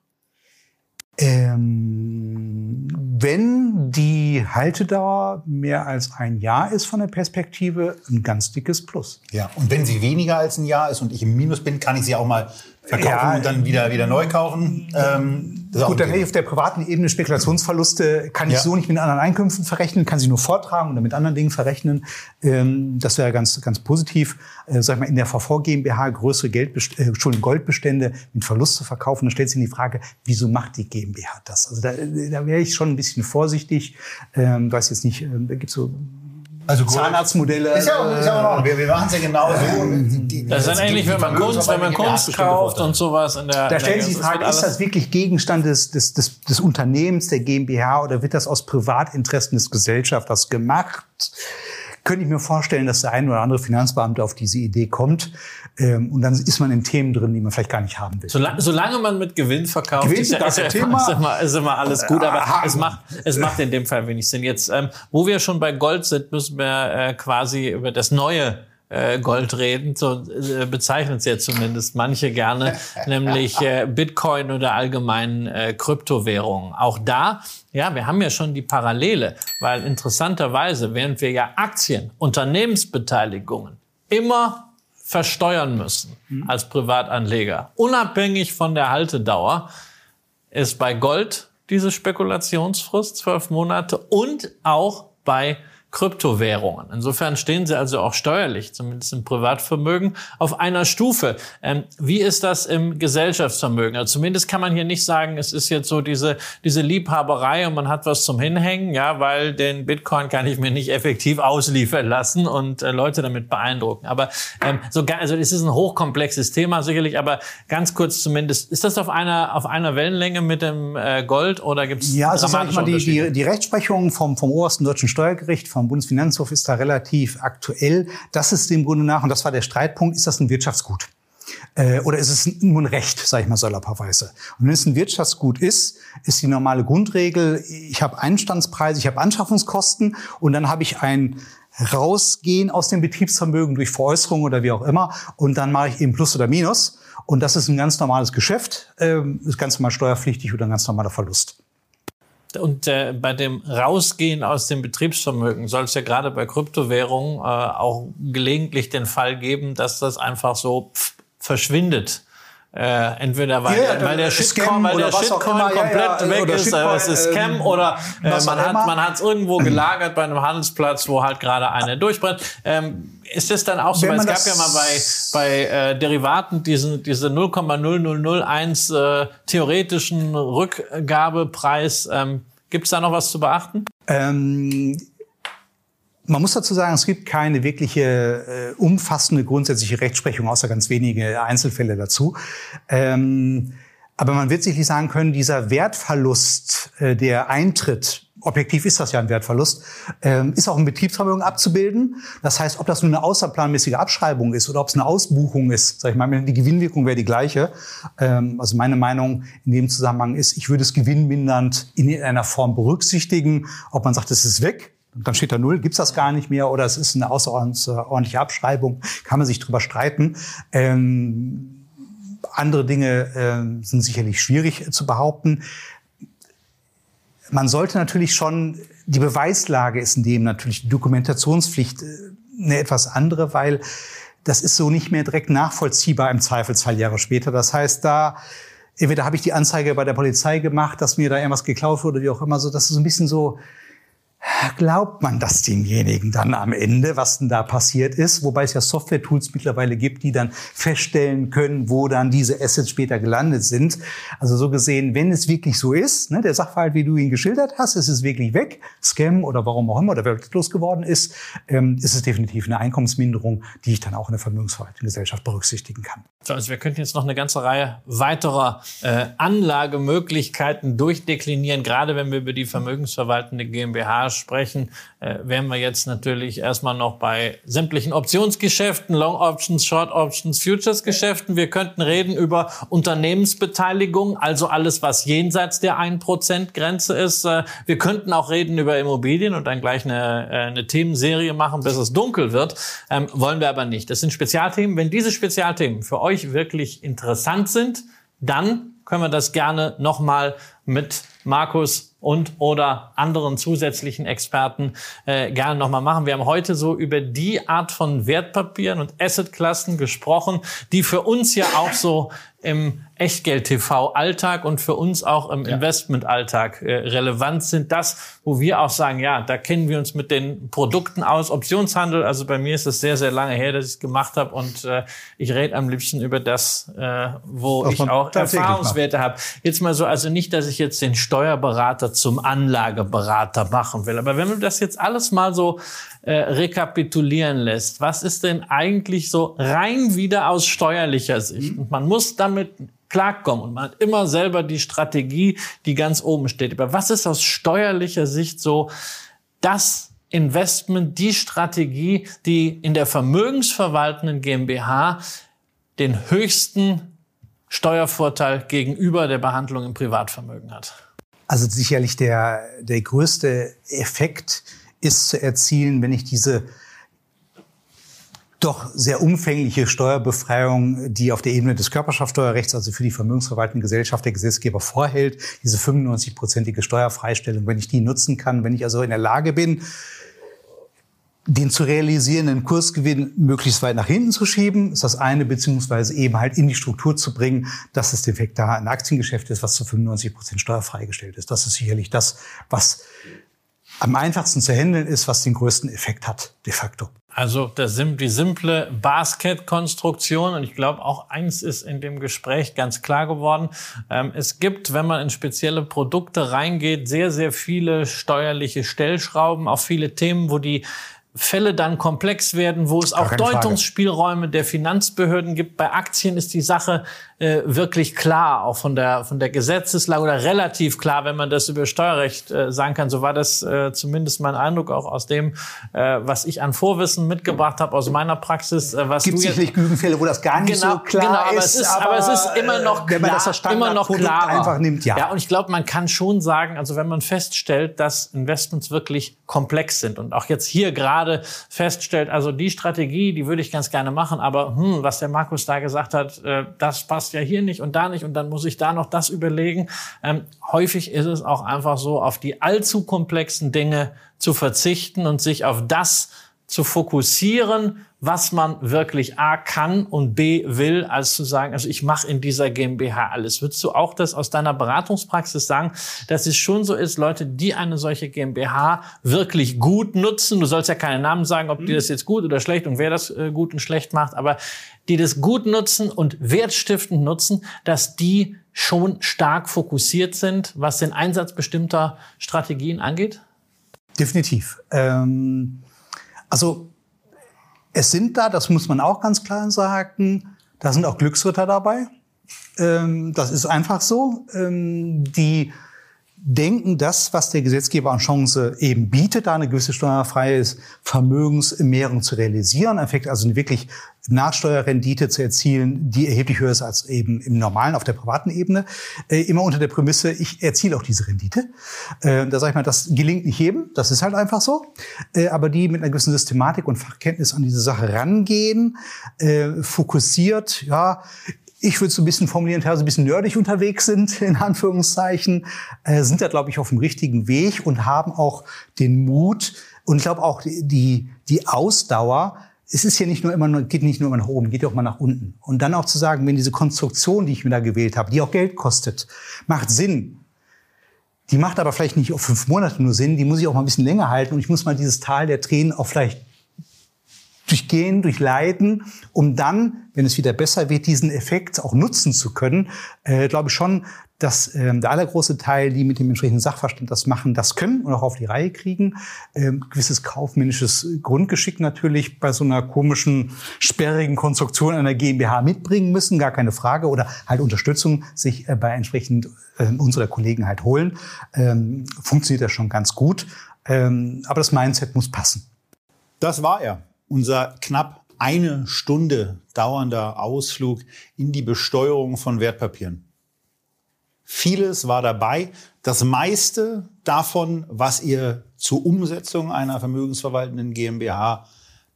Ähm, wenn die Haltedauer mehr als ein Jahr ist von der Perspektive, ein ganz dickes Plus. Ja, und wenn sie weniger als ein Jahr ist und ich im Minus bin, kann ich sie auch mal verkaufen Ja, und dann wieder, wieder neu kaufen. Ähm, Gut, dann auf der privaten Ebene Spekulationsverluste, kann ich Ja. so nicht mit anderen Einkünften verrechnen, kann sie nur vortragen oder mit anderen Dingen verrechnen. Ähm, das wäre ganz, ganz positiv. Äh, sag ich mal, in der VV GmbH größere Geldbest äh, Goldbestände mit Verlust zu verkaufen. Dann stellt sich die Frage, wieso macht die GmbH das? Also da, da wäre ich schon ein bisschen vorsichtig. Ähm, weiß jetzt nicht, ähm, da gibt's so Also Zahnarztmodelle. Ist ja, auch- ist ja auch noch, wir, wir machen es ja genau so. Die- Das ist die- dann ähnlich, die wenn man Kunst, wenn man Kunst kauft und sowas in der. Da sich der- die Frage, ist das wirklich Gegenstand des, des, des, des Unternehmens, der GmbH, oder wird das aus Privatinteressen des Gesellschafters gemacht? Könnte ich mir vorstellen, dass der ein oder andere Finanzbeamte auf diese Idee kommt. Ähm, und dann ist man in Themen drin, die man vielleicht gar nicht haben will. Solange, solange man mit Gewinn verkauft, Gewinn ist, ja, ist, ja, Thema. ist, immer, ist immer alles gut, aber Aha. es macht, es macht in dem Fall wenig Sinn. Jetzt, ähm, wo wir schon bei Gold sind, müssen wir äh, quasi über das neue äh, Gold reden. So äh, bezeichnen es ja zumindest manche gerne, nämlich äh, Bitcoin oder allgemein äh, Kryptowährungen. Auch da, ja, wir haben ja schon die Parallele, weil interessanterweise, während wir ja Aktien, Unternehmensbeteiligungen immer versteuern müssen als Privatanleger, unabhängig von der Haltedauer, ist bei Gold diese Spekulationsfrist zwölf Monate und auch bei Kryptowährungen. Insofern stehen sie also auch steuerlich, zumindest im Privatvermögen, auf einer Stufe. Ähm, wie ist das im Gesellschaftsvermögen? Also zumindest kann man hier nicht sagen, es ist jetzt so diese, diese Liebhaberei und man hat was zum Hinhängen, ja, weil den Bitcoin kann ich mir nicht effektiv ausliefern lassen und äh, Leute damit beeindrucken. Aber ähm, so, ga- also es ist ein hochkomplexes Thema sicherlich, aber ganz kurz zumindest, ist das auf einer, auf einer Wellenlänge mit dem äh, Gold oder gibt es Ja, also sag ich mal, die, die, die Rechtsprechung vom, vom obersten deutschen Steuergericht, vom Bundesfinanzhof ist da relativ aktuell. Das ist dem Grunde nach, und das war der Streitpunkt, ist das ein Wirtschaftsgut? Äh, oder ist es nur ein Recht, sage ich mal salopperweise? Und wenn es ein Wirtschaftsgut ist, ist die normale Grundregel, ich habe Einstandspreise, ich habe Anschaffungskosten und dann habe ich ein Rausgehen aus dem Betriebsvermögen durch Veräußerung oder wie auch immer und dann mache ich eben Plus oder Minus. Und das ist ein ganz normales Geschäft, ähm, ist ganz normal steuerpflichtig oder ein ganz normaler Verlust. Und äh, bei dem Rausgehen aus dem Betriebsvermögen soll es ja gerade bei Kryptowährungen äh, auch gelegentlich den Fall geben, dass das einfach so pff, verschwindet. Äh, entweder weil, Ja, weil der Scam Shitcoin, weil der Shitcoin immer, ja, komplett ja, weg ist, Shitcoin, äh, es ist Scam ähm, oder äh, man hat man hat es irgendwo gelagert bei einem Handelsplatz, wo halt gerade eine durchbrennt. Ähm, ist das dann auch so? Weil es gab das- ja mal bei bei äh, Derivaten diesen diese 0,0001 äh, theoretischen Rückgabepreis. Ähm, Gibt es da noch was zu beachten? Ähm, man muss dazu sagen, es gibt keine wirkliche äh, umfassende grundsätzliche Rechtsprechung, außer ganz wenige Einzelfälle dazu. Ähm, aber man wird sicherlich sagen können, dieser Wertverlust, äh, der eintritt, objektiv ist das ja ein Wertverlust, ähm, ist auch im Betriebsvermögen abzubilden. Das heißt, ob das nun eine außerplanmäßige Abschreibung ist oder ob es eine Ausbuchung ist, sag ich mal, die Gewinnwirkung wäre die gleiche. Ähm, also meine Meinung in dem Zusammenhang ist, ich würde es gewinnmindernd in irgendeiner Form berücksichtigen, ob man sagt, es ist weg, dann steht da null, gibt's das gar nicht mehr oder es ist eine außerordentliche Abschreibung, kann man sich drüber streiten. Ähm, andere Dinge äh, sind sicherlich schwierig äh, zu behaupten. Man sollte natürlich schon, die Beweislage ist in dem natürlich die Dokumentationspflicht äh, eine etwas andere, weil das ist so nicht mehr direkt nachvollziehbar im Zweifelsfall Jahre später. Das heißt, da entweder habe ich die Anzeige bei der Polizei gemacht, dass mir da irgendwas geklaut wurde, wie auch immer, so das ist ein bisschen so, glaubt man das demjenigen dann am Ende, was denn da passiert ist? Wobei es ja Software-Tools mittlerweile gibt, die dann feststellen können, wo dann diese Assets später gelandet sind. Also so gesehen, wenn es wirklich so ist, ne, der Sachverhalt, wie du ihn geschildert hast, ist es wirklich weg, Scam oder warum auch immer, oder wertlos geworden ist, ähm, ist es definitiv eine Einkommensminderung, die ich dann auch in der vermögensverwaltenden Gesellschaft berücksichtigen kann. So, also wir könnten jetzt noch eine ganze Reihe weiterer äh, Anlagemöglichkeiten durchdeklinieren. Gerade wenn wir über die vermögensverwaltende GmbH sprechen, äh, wären wir jetzt natürlich erstmal noch bei sämtlichen Optionsgeschäften, Long Options, Short Options, Futures Geschäften. Wir könnten reden über Unternehmensbeteiligung, also alles, was jenseits der 1%-Grenze ist. Äh, wir könnten auch reden über Immobilien und dann gleich eine, äh, eine Themenserie machen, bis es dunkel wird. Ähm, wollen wir aber nicht. Das sind Spezialthemen. Wenn diese Spezialthemen für euch wirklich interessant sind, dann können wir das gerne nochmal mit Markus und oder anderen zusätzlichen Experten äh, gerne nochmal machen. Wir haben heute so über die Art von Wertpapieren und Assetklassen gesprochen, die für uns ja auch so im Echtgeld-TV-Alltag und für uns auch im ja. Investment-Alltag äh, relevant sind. Das, wo wir auch sagen, ja, da kennen wir uns mit den Produkten aus. Optionshandel, also bei mir ist es sehr, sehr lange her, dass ich es gemacht habe und äh, ich rede am liebsten über das, äh, wo Was ich auch Erfahrungswerte habe. Jetzt mal so, also nicht, dass ich jetzt den Steuerberater zum Anlageberater machen will, aber wenn man das jetzt alles mal so äh, rekapitulieren lässt, was ist denn eigentlich so rein wieder aus steuerlicher Sicht? Mhm. Und man muss damit klarkommen und man hat immer selber die Strategie, die ganz oben steht. Aber was ist aus steuerlicher Sicht so das Investment, die Strategie, die in der vermögensverwaltenden GmbH den höchsten Steuervorteil gegenüber der Behandlung im Privatvermögen hat? Also sicherlich der, der größte Effekt ist zu erzielen, wenn ich diese doch sehr umfängliche Steuerbefreiung, die auf der Ebene des Körperschaftssteuerrechts, also für die vermögensverwaltende Gesellschaft der Gesetzgeber vorhält, diese 95-prozentige Steuerfreistellung, wenn ich die nutzen kann, wenn ich also in der Lage bin, den zu realisierenden Kursgewinn möglichst weit nach hinten zu schieben, ist das eine, beziehungsweise eben halt in die Struktur zu bringen, dass das Defekt da ein Aktiengeschäft ist, was zu 95 Prozent steuerfreigestellt ist. Das ist sicherlich das, was am einfachsten zu handeln ist, was den größten Effekt hat, de facto. Also das, die simple Basket-Konstruktion und ich glaube auch eins ist in dem Gespräch ganz klar geworden. Ähm, es gibt, wenn man in spezielle Produkte reingeht, sehr, sehr viele steuerliche Stellschrauben, auch viele Themen, wo die Fälle dann komplex werden, wo es auch Deutungsspielräume der Finanzbehörden gibt. Bei Aktien ist die Sache äh, wirklich klar, auch von der, von der Gesetzeslage oder relativ klar, wenn man das über Steuerrecht äh, sagen kann. So war das äh, zumindest mein Eindruck auch aus dem, äh, was ich an Vorwissen mitgebracht habe aus meiner Praxis. Äh, was Gibt sicherlich genügend Fälle, wo das gar nicht genau, so klar genau, aber ist. Ist aber, aber es ist immer noch klar, wenn man das immer noch klar einfach nimmt, ja. Ja, und ich glaube, man kann schon sagen, also wenn man feststellt, dass Investments wirklich komplex sind und auch jetzt hier gerade feststellt, also die Strategie, die würde ich ganz gerne machen, aber hm, was der Markus da gesagt hat, äh, das passt passt ja hier nicht und da nicht und dann muss ich da noch das überlegen. Ähm, häufig ist es auch einfach so, auf die allzu komplexen Dinge zu verzichten und sich auf das zu fokussieren, was man wirklich A kann und B will, als zu sagen, also ich mache in dieser GmbH alles. Würdest du auch das aus deiner Beratungspraxis sagen, dass es schon so ist, Leute, die eine solche GmbH wirklich gut nutzen, du sollst ja keine Namen sagen, ob die das jetzt gut oder schlecht und wer das äh, gut und schlecht macht, aber die das gut nutzen und wertstiftend nutzen, dass die schon stark fokussiert sind, was den Einsatz bestimmter Strategien angeht? Definitiv. Ähm also es sind da, das muss man auch ganz klar sagen, da sind auch Glücksritter dabei. Ähm, das ist einfach so. Ähm, die denken, das, was der Gesetzgeber an Chance eben bietet, da eine gewisse steuerfreie Vermögensmehrung zu realisieren, Effekt also eine wirklich Nachsteuerrendite zu erzielen, die erheblich höher ist als eben im normalen auf der privaten Ebene, äh, immer unter der Prämisse, ich erziele auch diese Rendite. Äh, da sage ich mal, das gelingt nicht jedem, das ist halt einfach so. Äh, aber die mit einer gewissen Systematik und Fachkenntnis an diese Sache rangehen, fokussiert, ja, ich würde so ein bisschen formulieren, teilweise ein bisschen nerdig unterwegs sind, in Anführungszeichen, äh, sind da, glaube ich, auf dem richtigen Weg und haben auch den Mut und ich glaube auch die, die Ausdauer, es ist ja nicht nur immer, geht nicht nur immer nach oben, geht auch mal nach unten. Und dann auch zu sagen, wenn diese Konstruktion, die ich mir da gewählt habe, die auch Geld kostet, macht Sinn. Die macht aber vielleicht nicht auf fünf Monate nur Sinn, die muss ich auch mal ein bisschen länger halten und ich muss mal dieses Tal der Tränen auch vielleicht durchgehen, durchleiden, um dann, wenn es wieder besser wird, diesen Effekt auch nutzen zu können, äh, glaube ich schon, dass äh, der allergroße Teil, die mit dem entsprechenden Sachverstand das machen, das können und auch auf die Reihe kriegen. Ähm, gewisses kaufmännisches Grundgeschick natürlich bei so einer komischen, sperrigen Konstruktion einer GmbH mitbringen müssen, gar keine Frage, oder halt Unterstützung sich äh, bei entsprechend äh, unserer Kollegen halt holen. Ähm, funktioniert das schon ganz gut. Ähm, aber das Mindset muss passen. Das war er unser knapp eine Stunde dauernder Ausflug in die Besteuerung von Wertpapieren. Vieles war dabei. Das meiste davon, was ihr zur Umsetzung einer vermögensverwaltenden GmbH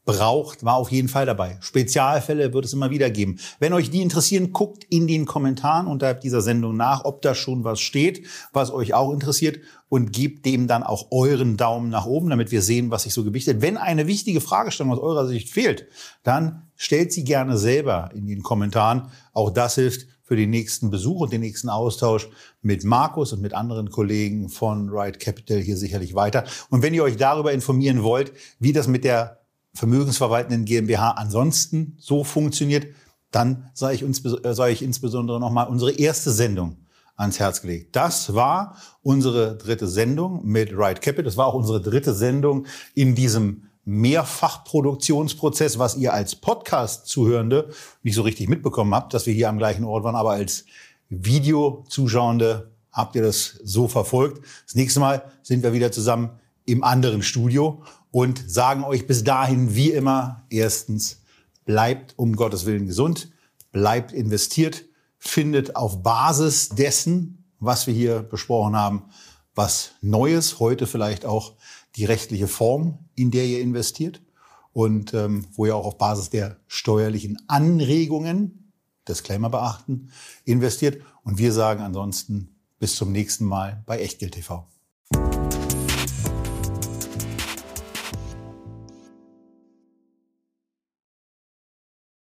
braucht, war auf jeden Fall dabei. Spezialfälle wird es immer wieder geben. Wenn euch die interessieren, guckt in den Kommentaren unterhalb dieser Sendung nach, ob da schon was steht, was euch auch interessiert und gebt dem dann auch euren Daumen nach oben, damit wir sehen, was sich so gewichtet. Wenn eine wichtige Fragestellung aus eurer Sicht fehlt, dann stellt sie gerne selber in den Kommentaren. Auch das hilft für den nächsten Besuch und den nächsten Austausch mit Markus und mit anderen Kollegen von Right Capital hier sicherlich weiter. Und wenn ihr euch darüber informieren wollt, wie das mit der vermögensverwaltenden GmbH ansonsten so funktioniert, dann sei ich, äh, sei ich insbesondere nochmal unsere erste Sendung ans Herz gelegt. Das war unsere dritte Sendung mit Right Capital. Das war auch unsere dritte Sendung in diesem Mehrfachproduktionsprozess, was ihr als Podcast-Zuhörende nicht so richtig mitbekommen habt, dass wir hier am gleichen Ort waren, aber als Video-Zuschauende habt ihr das so verfolgt. Das nächste Mal sind wir wieder zusammen im anderen Studio und sagen euch bis dahin wie immer, erstens, bleibt um Gottes Willen gesund, bleibt investiert, findet auf Basis dessen, was wir hier besprochen haben, was Neues, heute vielleicht auch die rechtliche Form, in der ihr investiert und ähm, wo ihr auch auf Basis der steuerlichen Anregungen, Disclaimer beachten, investiert. Und wir sagen ansonsten bis zum nächsten Mal bei Echtgeld TV.